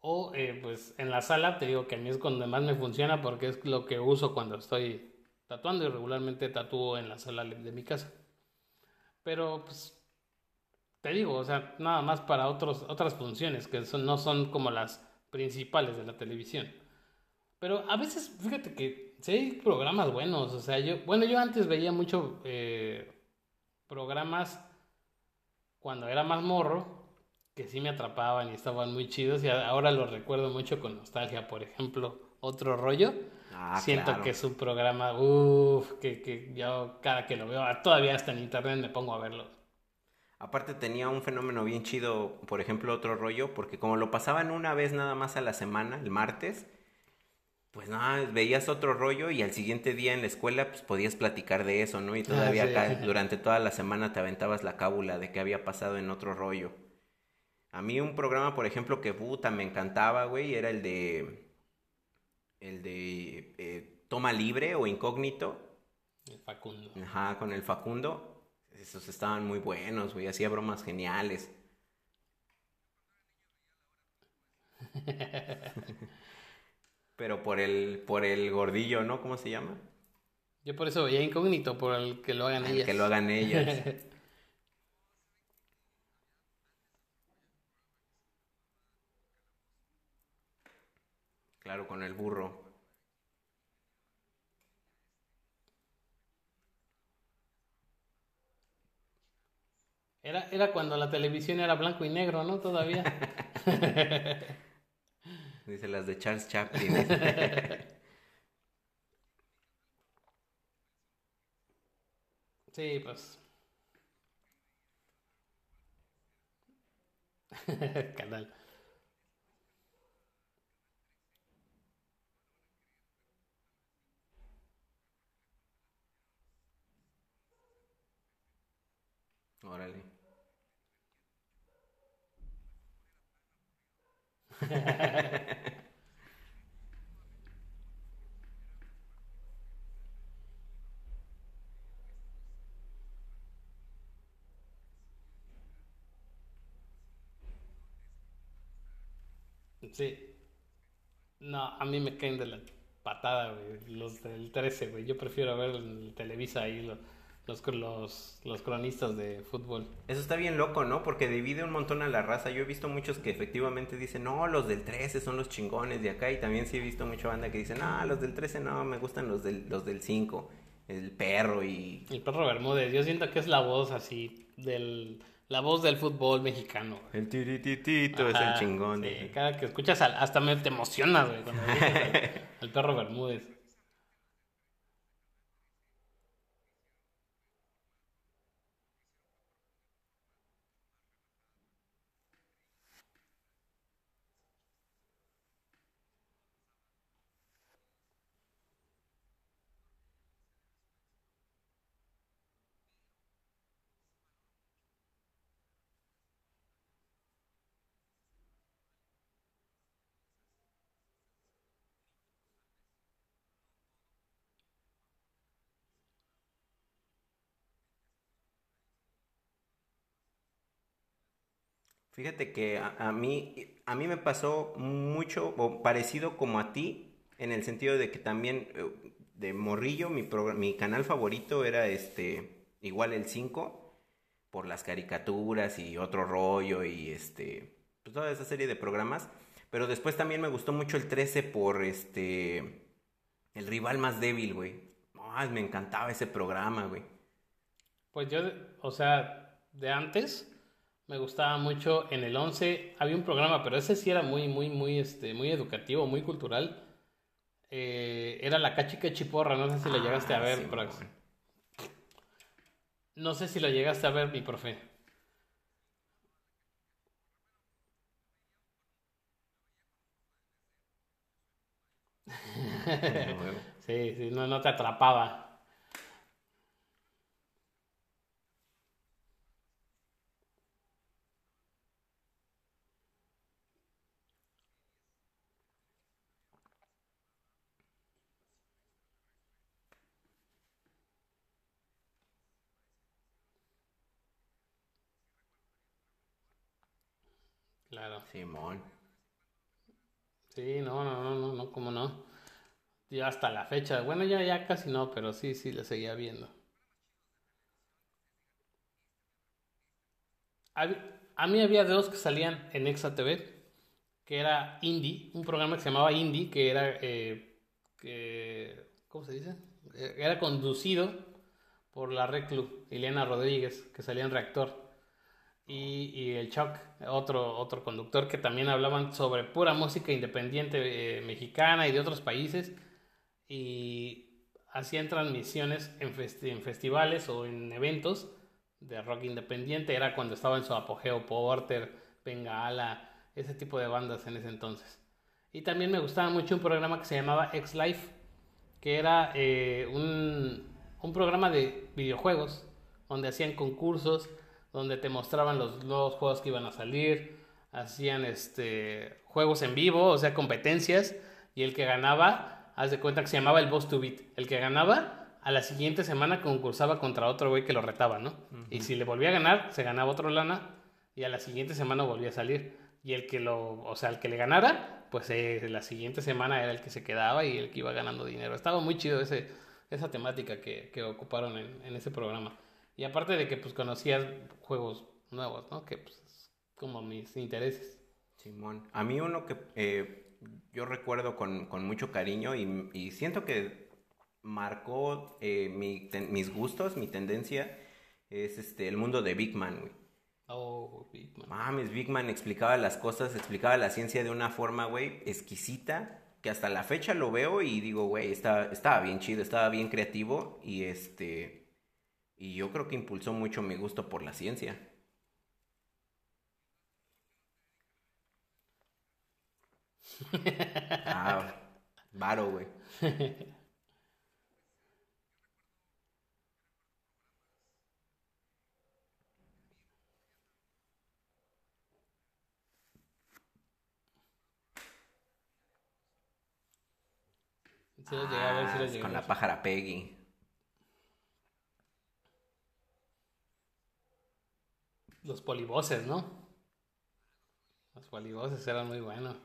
O eh, pues en la sala te digo que a mí es cuando más me funciona porque es lo que uso cuando estoy tatuando y regularmente tatúo en la sala de mi casa. Pero pues te digo, o sea, nada más para otros, otras funciones que son, no son como las principales de la televisión. Pero a veces, fíjate que sí hay programas buenos, o sea, yo, bueno, yo antes veía mucho eh, programas cuando era más morro, que sí me atrapaban y estaban muy chidos, y ahora los recuerdo mucho con nostalgia, por ejemplo, Otro Rollo. Ah, Siento claro. que es un programa, uff, que, que yo cada que lo veo, todavía hasta en internet me pongo a verlo. Aparte tenía un fenómeno bien chido, por ejemplo, otro rollo, porque como lo pasaban una vez nada más a la semana, el martes, pues nada, veías otro rollo y al siguiente día en la escuela pues podías platicar de eso, ¿no? Y todavía Ah, sí. acá durante toda la semana te aventabas la cábula de qué había pasado en otro rollo. A mí un programa, por ejemplo, que puta me encantaba, güey, era el de el de eh, Toma Libre o Incógnito, El Facundo. Ajá, con el Facundo. Esos estaban muy buenos, güey. Hacía bromas geniales. Pero por el, por el gordillo, ¿no? ¿Cómo se llama? Yo por eso veía incógnito, por el que lo hagan El ellas. que lo hagan ellas. Claro, con el burro. Era, era cuando la televisión era blanco y negro, ¿no? Todavía. Dice las de Charles Chaplin. Sí, pues. Canal. Órale. Sí. No, a mí me caen de la patada, güey. Los del 13, güey. Yo prefiero ver en Televisa ahí los, los, los, los cronistas de fútbol. Eso está bien loco, ¿no? Porque divide un montón a la raza. Yo he visto muchos que efectivamente dicen, no, los del 13 son los chingones de acá. Y también sí he visto mucha banda que dice, no, los del 13 no, me gustan los del, los del 5. El perro y... El perro Bermúdez. Yo siento que es la voz así del... La voz del fútbol mexicano, güey. El tirititito es el chingón. sí, cada que escuchas al- hasta me te emocionas, güey, cuando dices al, al perro Bermúdez. Fíjate que a, mí, a mí me pasó mucho o parecido como a ti, en el sentido de que también eh, de morrillo mi, mi canal favorito era este, igual el 5, por las caricaturas y otro rollo y este, pues toda esa serie de programas. Pero después también me gustó mucho el 13 por este, el rival más débil, güey. Me encantaba ese programa, güey. Pues yo, o sea, de antes me gustaba mucho en el 11 había un programa, pero ese sí era muy muy muy este muy educativo, muy cultural. Eh, era la cachica chiporra, no sé si lo llegaste a Ah, ver, sí, Prax. No sé si lo llegaste a ver, mi profe. Sí, sí, no, no te atrapaba. Claro. Simón. Sí, no, no, no, no, no, cómo no. Ya hasta la fecha. Bueno, ya, ya casi no, pero sí, sí, le seguía viendo. Hab- A mí había dos que salían en Exa TV, que era Indie, un programa que se llamaba Indie, que era, eh, que, ¿cómo se dice? Eh, Era conducido por la Reclu, Ileana Rodríguez, que salía en Reactor y, y el Chuck, otro, otro conductor que también hablaban sobre pura música independiente eh, mexicana y de otros países y hacían transmisiones en, festi- en festivales o en eventos de rock independiente. Era cuando estaba en su apogeo Porter, Bengala, ese tipo de bandas en ese entonces. Y también me gustaba mucho un programa que se llamaba X Life, que era eh, un, un programa de videojuegos donde hacían concursos, donde te mostraban los nuevos juegos que iban a salir, hacían este juegos en vivo, o sea, competencias, y el que ganaba, haz de cuenta que se llamaba el Boss to Beat, el que ganaba a la siguiente semana concursaba contra otro güey que lo retaba, ¿no? Y si le volvía a ganar, se ganaba otro lana y a la siguiente semana volvía a salir. Y el que lo, o sea, el que le ganara, pues eh, la siguiente semana era el que se quedaba y el que iba ganando dinero. Estaba muy chido ese, esa temática que, que ocuparon en, en ese programa. Y aparte de que pues conocías juegos nuevos, ¿no? Que pues es como mis intereses. Simón. A mí uno que eh, yo recuerdo con, con mucho cariño y, y siento que marcó eh, mi ten- mis gustos, mi tendencia, es este el mundo de Big Man, güey. Oh, Big Man. Mames, Big Man explicaba las cosas, explicaba la ciencia de una forma, güey, exquisita, que hasta la fecha lo veo y digo, güey, está, estaba bien chido, estaba bien creativo y este... Y yo creo que impulsó mucho mi gusto por la ciencia. Ah, varo, güey. Sí los llegué a ver, sí los Ah, llegué a con ver. la pájara Peggy. Los polivoces, ¿no? Los polivoces eran muy buenos.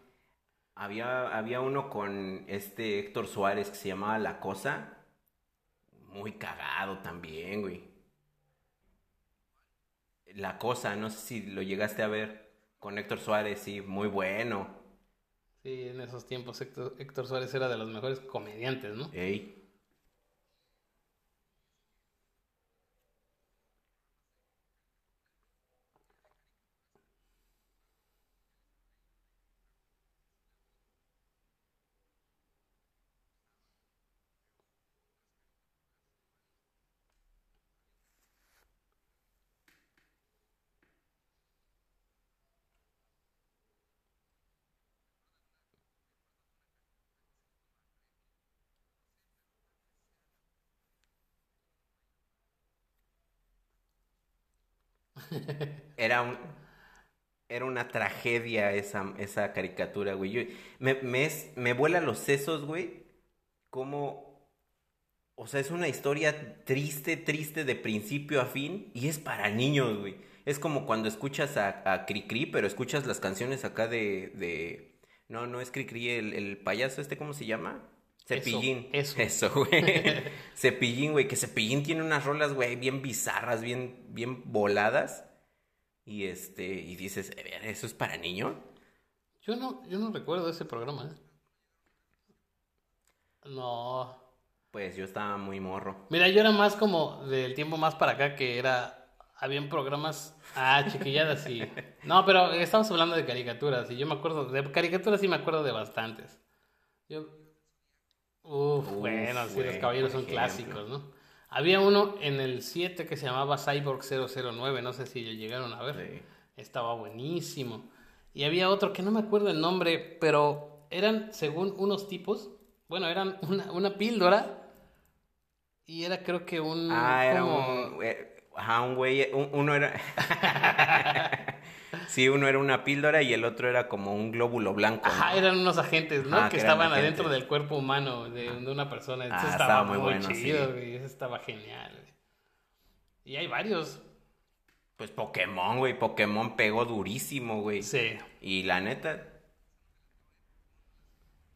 Había, había uno con este Héctor Suárez que se llamaba La Cosa. Muy cagado también, güey. La Cosa, no sé si lo llegaste a ver. Con Héctor Suárez, sí, muy bueno. Sí, en esos tiempos Héctor, Héctor Suárez era de los mejores comediantes, ¿no? Ey. Era un, era una tragedia esa, esa caricatura, güey. Yo- me, me, es- me vuela los sesos, güey. Como, o sea, es una historia triste, triste de principio a fin y es para niños, güey. Es como cuando escuchas a, a Cricri, pero escuchas las canciones acá de, de... No, no es Cricri, el, el payaso este, ¿cómo se llama? Cepillín. eso. Eso, güey. Cepillín, güey. Que Cepillín tiene unas rolas, güey, bien bizarras, bien, bien voladas. Y este, y dices, "A ver, ¿eso es para niño? Yo no, yo no recuerdo ese programa. ¿eh? No. Pues yo estaba muy morro. Mira, yo era más como del tiempo más para acá que era. Habían programas. Ah, chiquilladas y. No, pero estamos hablando de caricaturas. Y yo me acuerdo. De caricaturas sí me acuerdo de bastantes. Yo. Uf, Uf, bueno, sí, los caballeros son ejemplo. clásicos, ¿no? Había uno en el 7 que se llamaba Cyborg 009. No sé si llegaron a ver. Sí. Estaba buenísimo. Y había otro que no me acuerdo el nombre, pero eran, según unos tipos, bueno, eran una, una píldora y era creo que un... Ah, era un. eh, Ajá, un güey. un- uno era. sí, uno era una píldora y el otro era como un glóbulo blanco. ¿no? Ajá, eran unos agentes, ¿no? Ajá, que estaban agentes. adentro del cuerpo humano de, de una persona. Eso Ah, estaba, estaba muy, muy bueno, chido, sí. güey. Eso estaba genial. Y hay varios. Pues Pokémon, güey. Pokémon pegó durísimo, güey. Sí. Y la neta.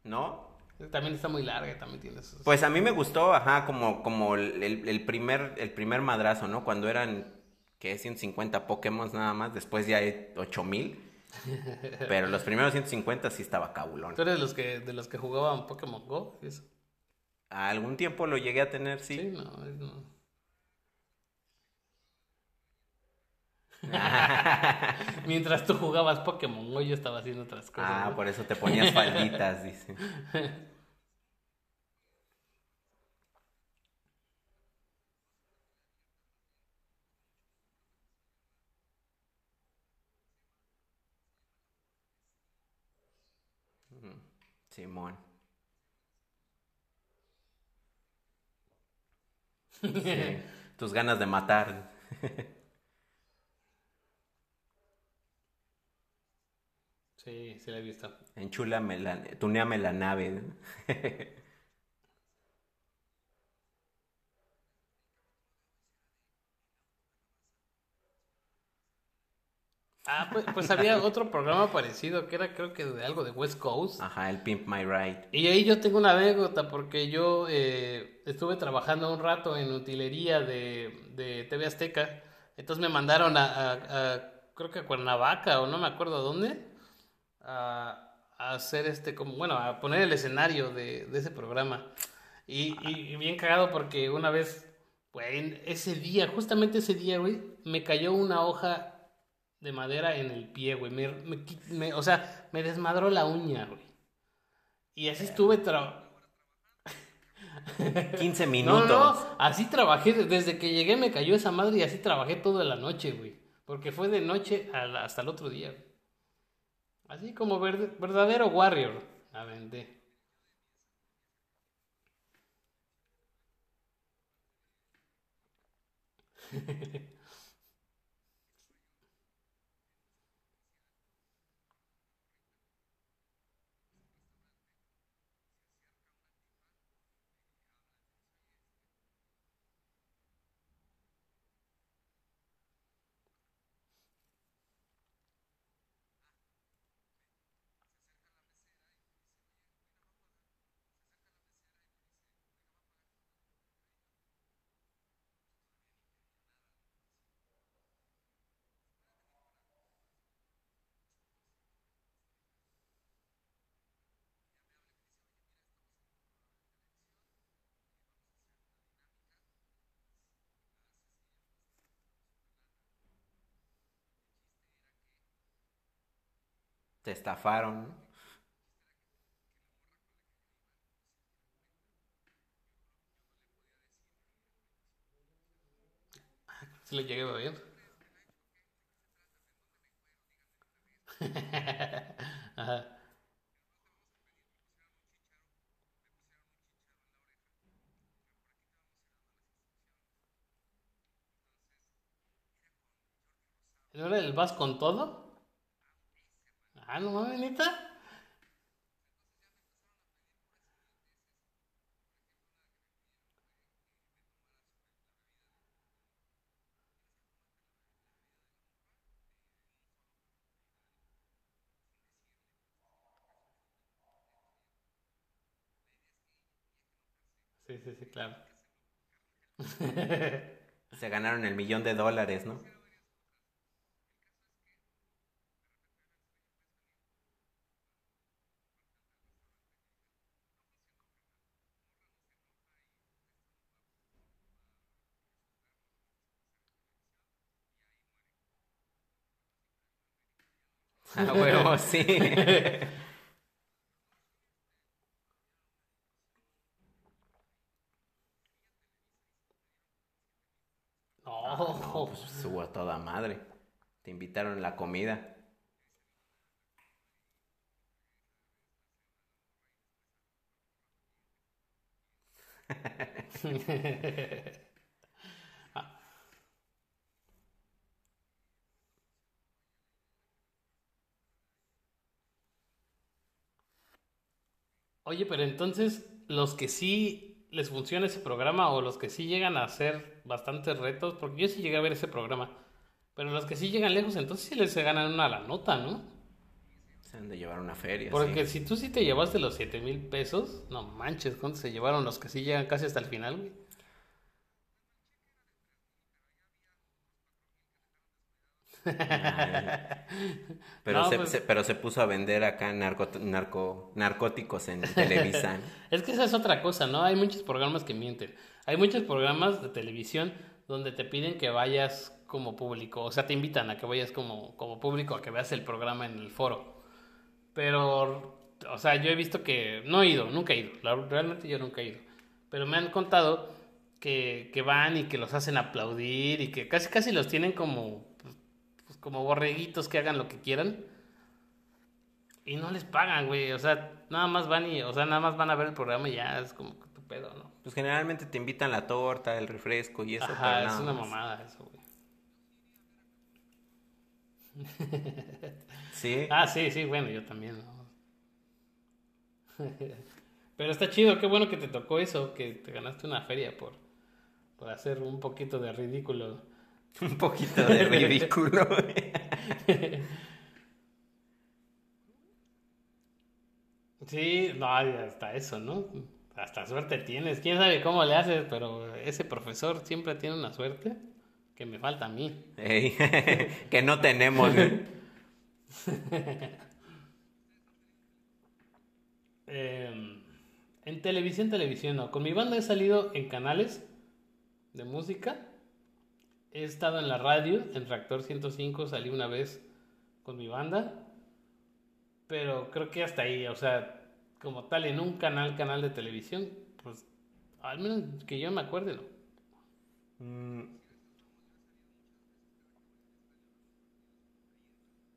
¿No? También está muy larga, también tiene sus... Pues a mí me gustó, ajá, como, como el- el primer, el primer madrazo, ¿no? Cuando eran, ¿qué? 150 Pokémon nada más, después ya hay 8000. Pero los primeros 150 sí estaba cabulón. ¿Tú eres de los que, de los que jugaban Pokémon Go? ¿Sí eso? Algún tiempo lo llegué a tener, Sí, sí. no, es- no. Mientras tú jugabas Pokémon Go, yo estaba haciendo otras cosas. Ah, ¿no? por eso te ponías falditas, dice. Simón. Sí, tus ganas de matar. Sí, sí la he visto. Enchúlame la, tuneame la nave. Ah, pues, pues había otro programa parecido que era creo que de algo de West Coast. Ajá, el Pimp My Ride. Y ahí yo tengo una anécdota porque yo eh, estuve trabajando un rato en utilería de, de TV Azteca. Entonces me mandaron a, a- a- creo que a Cuernavaca o no me acuerdo a dónde, a, a hacer este, como, bueno, a poner el escenario de, de ese programa. Y, y- y bien cagado porque una vez, güey, ese día, justamente ese día, güey, me cayó una hoja de madera en el pie, güey. Me, me o sea, me desmadró la uña, güey. Y así estuve tra- 15 No, minutos. no, así trabajé, desde que llegué me cayó esa madre y así trabajé toda la noche, güey. Porque fue de noche la- hasta el otro día. güey. Así como verde- verdadero warrior. Aventé. Te estafaron. Sí lo llegué a ver. Ajá. ¿No era el vas con todo? Ah, no mames, neta. Sí, sí, sí, claro. Se ganaron el millón de dólares, ¿no? A huevo, sí. No, Pues subo a toda madre. Te invitaron a la comida. Oye, pero entonces, los que sí les funciona ese programa o los que sí llegan a hacer bastantes retos, porque yo sí llegué a ver ese programa, pero los que sí llegan lejos, entonces sí les ganan una la nota, ¿no? Se han de llevar una feria. Porque sí. si tú sí te llevaste los 7 mil pesos, no manches, ¿cuánto se llevaron los que sí llegan casi hasta el final, güey? Pero, No, se, pues- se- pero se puso a vender acá narco, narco, narcóticos en Televisa. Es que esa es otra cosa, ¿no? Hay muchos programas que mienten. Hay muchos programas de televisión donde te piden que vayas como público, o sea, te invitan a que vayas como, como público a que veas el programa en el foro. Pero, o sea, yo he visto que no he ido, nunca he ido, realmente yo nunca he ido. Pero me han contado que, que van y que los hacen aplaudir y que casi casi los tienen como, como borreguitos que hagan lo que quieran. Y no les pagan, güey. O sea, nada más van y, o sea, nada más van a ver el programa y ya es como que tu pedo, ¿no? Pues generalmente te invitan la torta, el refresco y eso. Ajá, pero es una más. mamada eso, güey. Sí. Ah, sí, sí, bueno, yo también, ¿no? Pero está chido, qué bueno que te tocó eso, que te ganaste una feria por, por hacer un poquito de ridículo. Un poquito de ridículo. Sí, no, hasta eso, ¿no? Hasta suerte tienes. Quién sabe cómo le haces, pero ese profesor siempre tiene una suerte que me falta a mí. Que no tenemos. Eh, en televisión, televisión, no. Con mi banda he salido en canales de música. He estado en la radio, en Reactor 105 salí una vez con mi banda. Pero creo que hasta ahí, o sea, como tal, en un canal, canal de televisión, pues al menos que yo me acuerde, ¿no?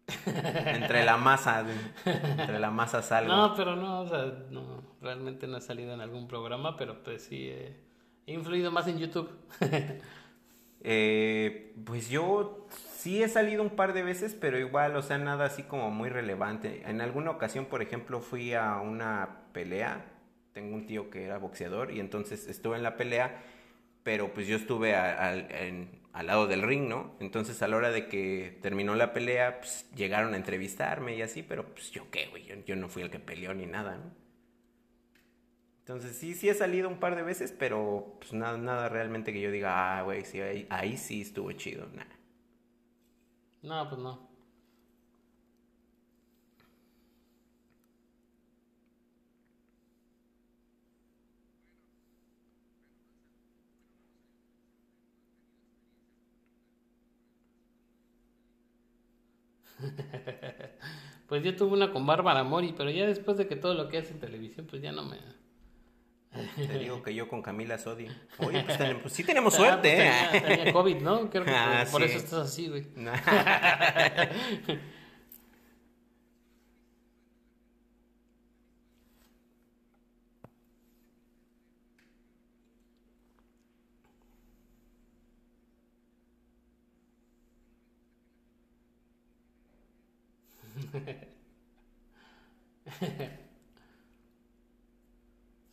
Entre la masa. Entre la masa salgo. No, pero no, o sea, no, realmente no he salido en algún programa, pero pues sí, eh, he influido más en YouTube. Eh, pues yo sí he salido un par de veces, pero igual, o sea, nada así como muy relevante. En alguna ocasión, por ejemplo, fui a una pelea. Tengo un tío que era boxeador y entonces estuve en la pelea, pero pues yo estuve al lado del ring, ¿no? Entonces a la hora de que terminó la pelea, pues llegaron a entrevistarme y así, pero pues yo qué, güey, yo, yo no fui el que peleó ni nada, ¿no? Entonces sí, sí he salido un par de veces, pero pues nada, nada realmente que yo diga, ah, güey, sí, ahí, sí estuvo chido, nah. No, pues no. Pues yo tuve una con Bárbara Mori, pero ya después de que todo lo que hace en televisión, pues ya no me... Te digo que yo con Camila Sodi. Oye, pues, pues sí tenemos Ah, suerte, pues ¿eh? tenía, tenía COVID, ¿no? Creo que por, Ah, por sí. eso estás así, güey.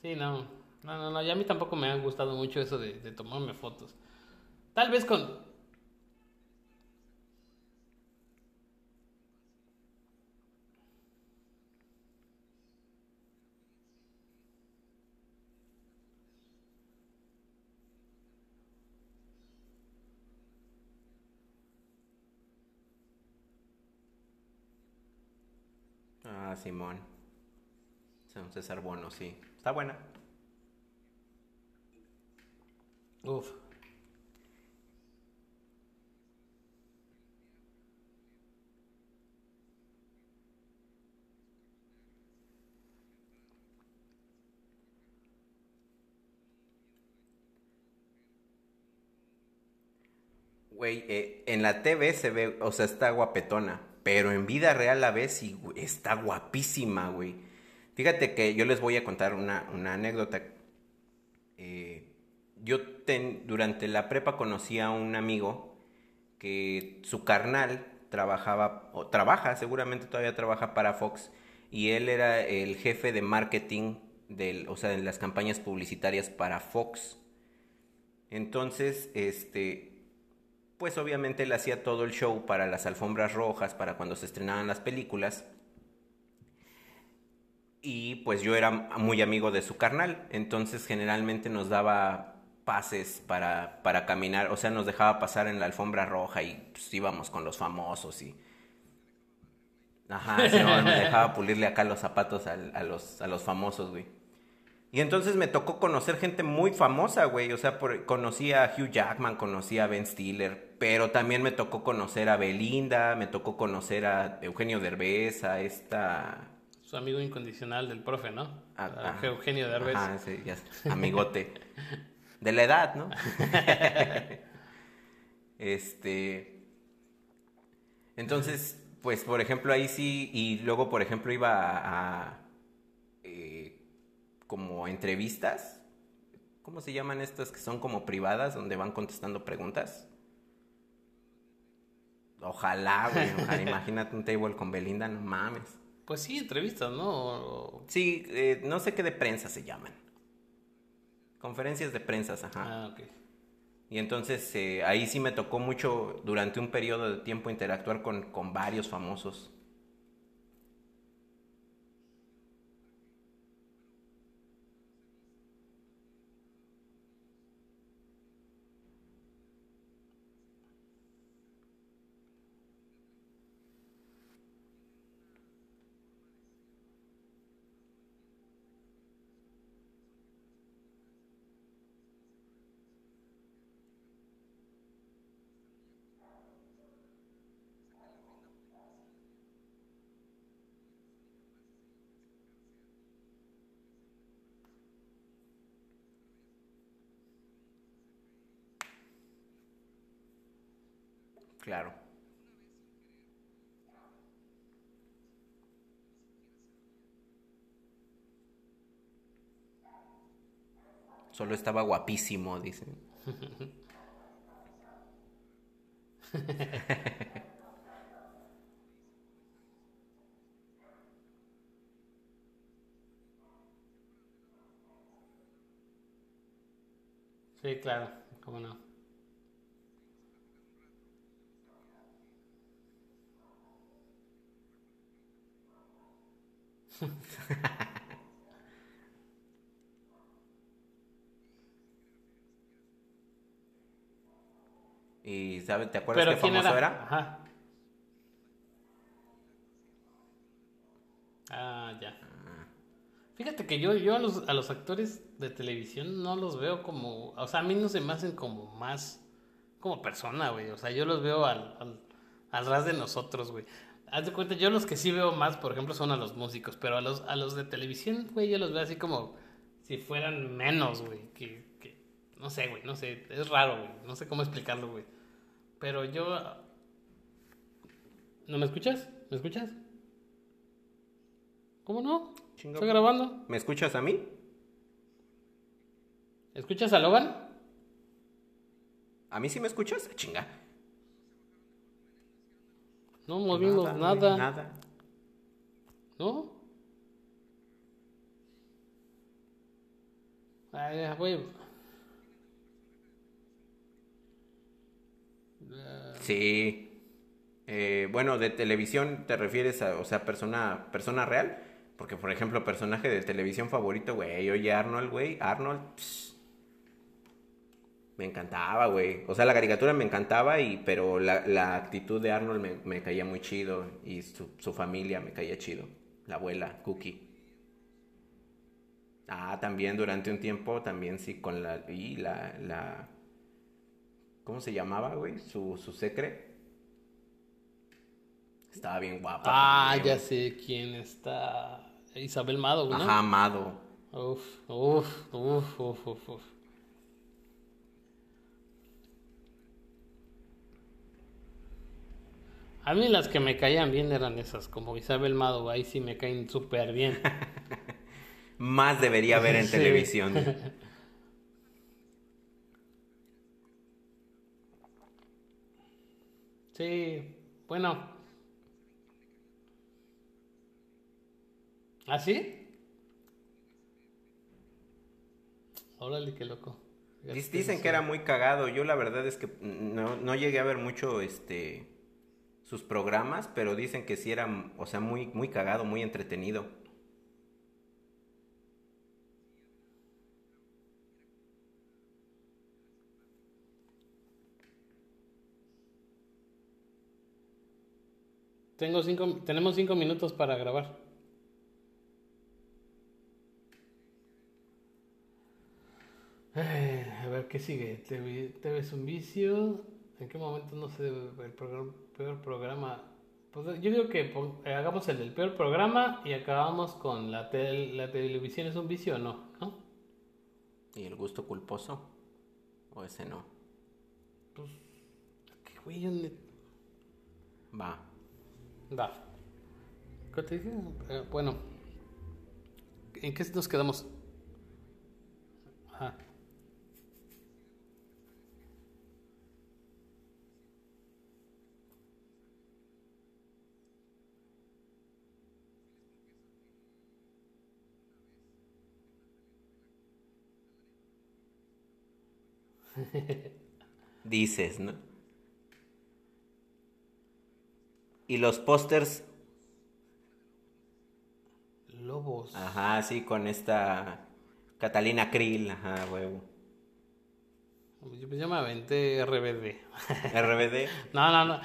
Sí, no. No, no, no. ya a mí tampoco me ha gustado mucho eso de, de tomarme fotos. Tal vez con. Ah, Simón. San César Bono, sí. Está buena. Uf. Güey, eh, en la TV se ve, o sea, está guapetona, pero en vida real la ves y está guapísima, güey. Fíjate que yo les voy a contar una, una anécdota. Eh, yo durante la prepa conocí a un amigo que su carnal trabajaba, o trabaja, seguramente todavía trabaja para Fox, y él era el jefe de marketing, del, o sea, de las campañas publicitarias para Fox. Entonces, este, pues obviamente él hacía todo el show para las alfombras rojas, para cuando se estrenaban las películas. Y pues yo era muy amigo de su carnal, entonces generalmente nos daba pases para, para caminar, o sea, nos dejaba pasar en la alfombra roja y pues, íbamos con los famosos y... Ajá, no, me dejaba pulirle acá los zapatos a, los, a los famosos, güey. Y entonces me tocó conocer gente muy famosa, güey. O sea, conocí a Hugh Jackman, conocí a Ben Stiller, pero también me tocó conocer a Belinda, me tocó conocer a Eugenio Derbez, a esta... Su amigo incondicional del profe, ¿no? a- A a- Eugenio Derbez. Ajá, sí, ya sé, amigote. De la edad, ¿no? este... Entonces, pues, por ejemplo, ahí sí, y luego, por ejemplo, iba a... a, eh, como entrevistas. ¿Cómo se llaman estas que son como privadas, donde van contestando preguntas? Ojalá, güey, ojalá. Imagínate un table con Belinda, no mames. Pues sí, entrevistas, ¿no? Sí, eh, no sé qué de prensa se llaman. Conferencias de prensa, ajá. Ah, ok. Y entonces eh, ahí sí me tocó mucho durante un periodo de tiempo interactuar con, con varios famosos. Claro. Solo estaba guapísimo, dicen. Sí, claro, cómo no. ¿Y sabes, te acuerdas Pero qué ¿quién famoso era? era? Ajá. Ah, ya. Fíjate que yo, yo a los, a los actores de televisión no los veo como, o sea, a mí no se me hacen como más, como persona, güey. O sea, yo los veo al, al, al ras de nosotros, güey. Haz de cuenta, yo los que sí veo más, por ejemplo, son a los músicos, pero a los, a los de televisión, güey, yo los veo así como si fueran menos, güey. Que, que, no sé, güey, no sé, es raro, güey. No sé cómo explicarlo, güey. Pero yo... ¿No me escuchas? ¿Me escuchas? ¿Cómo no? Estoy grabando. ¿Me escuchas a mí? ¿Escuchas a Logan? ¿A mí sí me escuchas? Chinga. No movimos nada. Nada. ¿No? Ay, güey. Sí. Eh, bueno, de televisión te refieres a, o sea, persona, persona real. Porque, por ejemplo, personaje de televisión favorito, güey. Oye, Arnold, güey. Arnold. Me encantaba, güey. O sea, la caricatura me encantaba, y, pero la, la actitud de Arnold me, me caía muy chido. Y su, su familia me caía chido. la abuela, Cookie. Ah, también durante un tiempo, también sí, con la. Y la. la ¿Cómo se llamaba, güey? Su, su secre. Estaba bien guapa. Ah, también, ya sé quién está. Isabel Mado, ¿no? Ajá, amado. Uf, uf, uf, uf, uf, uf. A mí las que me caían bien eran esas, como Isabel Mado, ahí sí me caen súper bien. Más debería haber en Sí. televisión. Sí, bueno. ¿Ah, sí? Órale, qué loco. Dic- Dicen que era muy cagado. Yo la verdad es que no, no llegué a ver mucho este sus programas, pero dicen que sí era, o sea, muy, muy cagado, muy entretenido. Tengo cinco, tenemos cinco minutos para grabar. A ver, ¿qué sigue? TV, TV es un vicio. ¿En qué momento no sé el programa, peor programa? Pues, yo digo que eh, hagamos el del peor programa y acabamos con la, tel- la televisión es un vicio o no, ¿no? ¿Y el gusto culposo? ¿O ese no? ¿Qué güey? yo Va. Va. ¿Qué te dije? Eh, bueno. ¿En qué nos quedamos? Ajá. Dices, ¿no? Y los pósters, Lobos. ajá, sí, con esta Catalina Krill, ajá, huevo. Yo, pues yo me aventé RBD. RBD. no, no, no.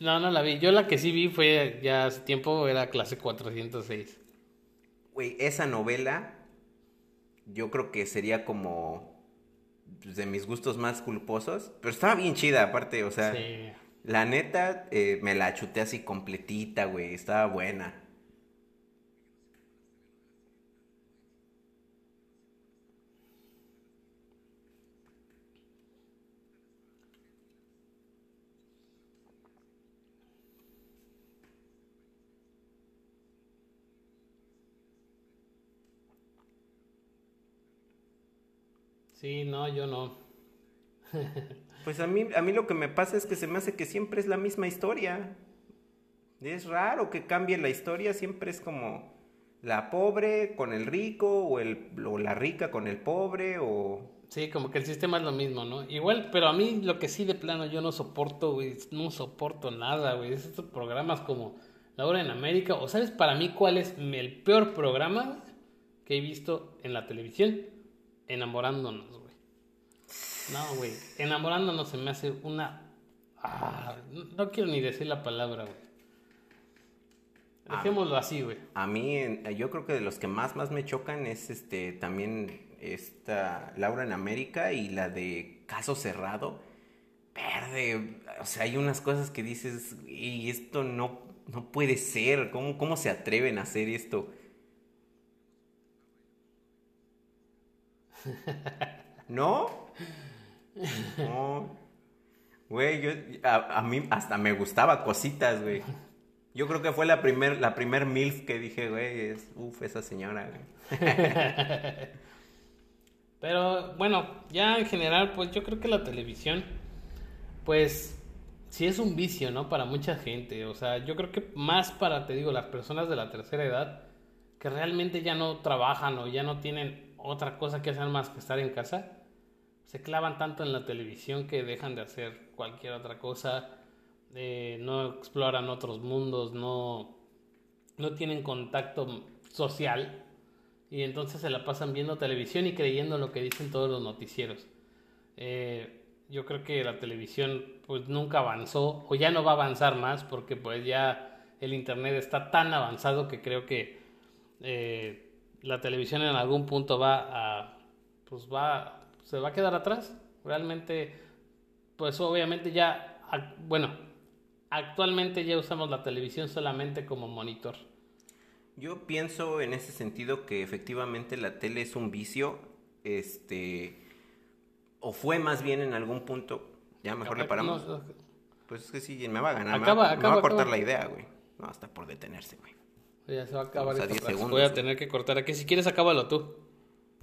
No, no la vi. Yo la que sí vi fue ya hace tiempo, era clase 406. Güey, esa novela yo creo que sería como de mis gustos más culposos, pero estaba bien chida aparte, o sea, Sí. la neta eh, me la chuté así completita, güey, estaba buena. Sí, no, yo no. Pues a mí, a mí lo que me pasa es que se me hace que siempre es la misma historia. Es raro que cambie la historia, siempre es como la pobre con el rico o, el, o la rica con el pobre o... Sí, como que el sistema es lo mismo, ¿no? Igual, pero a mí lo que sí de plano yo no soporto, güey, no soporto nada, güey. Es estos programas como La Hora en América, o sabes para mí cuál es el peor programa que he visto en la televisión, Enamorándonos, güey. No, güey, Enamorándonos se me hace una... Ah, no- quiero ni decir la palabra, güey. Dejémoslo así, güey. A mí, yo creo que de los que más, más me chocan es este, también esta Laura en América y la de Caso Cerrado. Verde, o sea, hay unas cosas que dices, y esto no, no puede ser, ¿Cómo, ¿cómo se atreven a hacer esto? ¿No? No. Güey, yo, a, mí hasta me gustaba cositas, güey. Yo creo que fue la primer, la primer MILF que dije, güey, es, uff, esa señora, güey. Pero bueno, ya en general, pues yo creo que la televisión, pues sí es un vicio, ¿no? Para mucha gente. O sea, yo creo que más para, te digo, las personas de la tercera edad que realmente ya no trabajan o ya no tienen otra cosa que hacer más que estar en casa, se clavan tanto en la televisión que dejan de hacer cualquier otra cosa, eh, no exploran otros mundos, no, no tienen contacto social y entonces se la pasan viendo televisión y creyendo lo que dicen todos los noticieros. Eh, yo creo que la televisión pues nunca avanzó o ya no va a avanzar más porque pues ya el internet está tan avanzado que creo que eh, la televisión en algún punto va a, pues va, se va a quedar atrás. Realmente, pues obviamente ya, bueno, actualmente ya usamos la televisión solamente como monitor. Yo pienso en ese sentido que efectivamente la tele es un vicio, este, o fue más bien en algún punto, ya mejor le paramos. No, Pues es que sí, me va a ganar, me Acaba, va, me va acaba, a cortar acaba. la idea, güey. No, hasta por detenerse, güey. Ya se va a acabar Vamos a esta 10 frase. segundos, Voy a tener que cortar aquí. Si quieres, acábalo tú.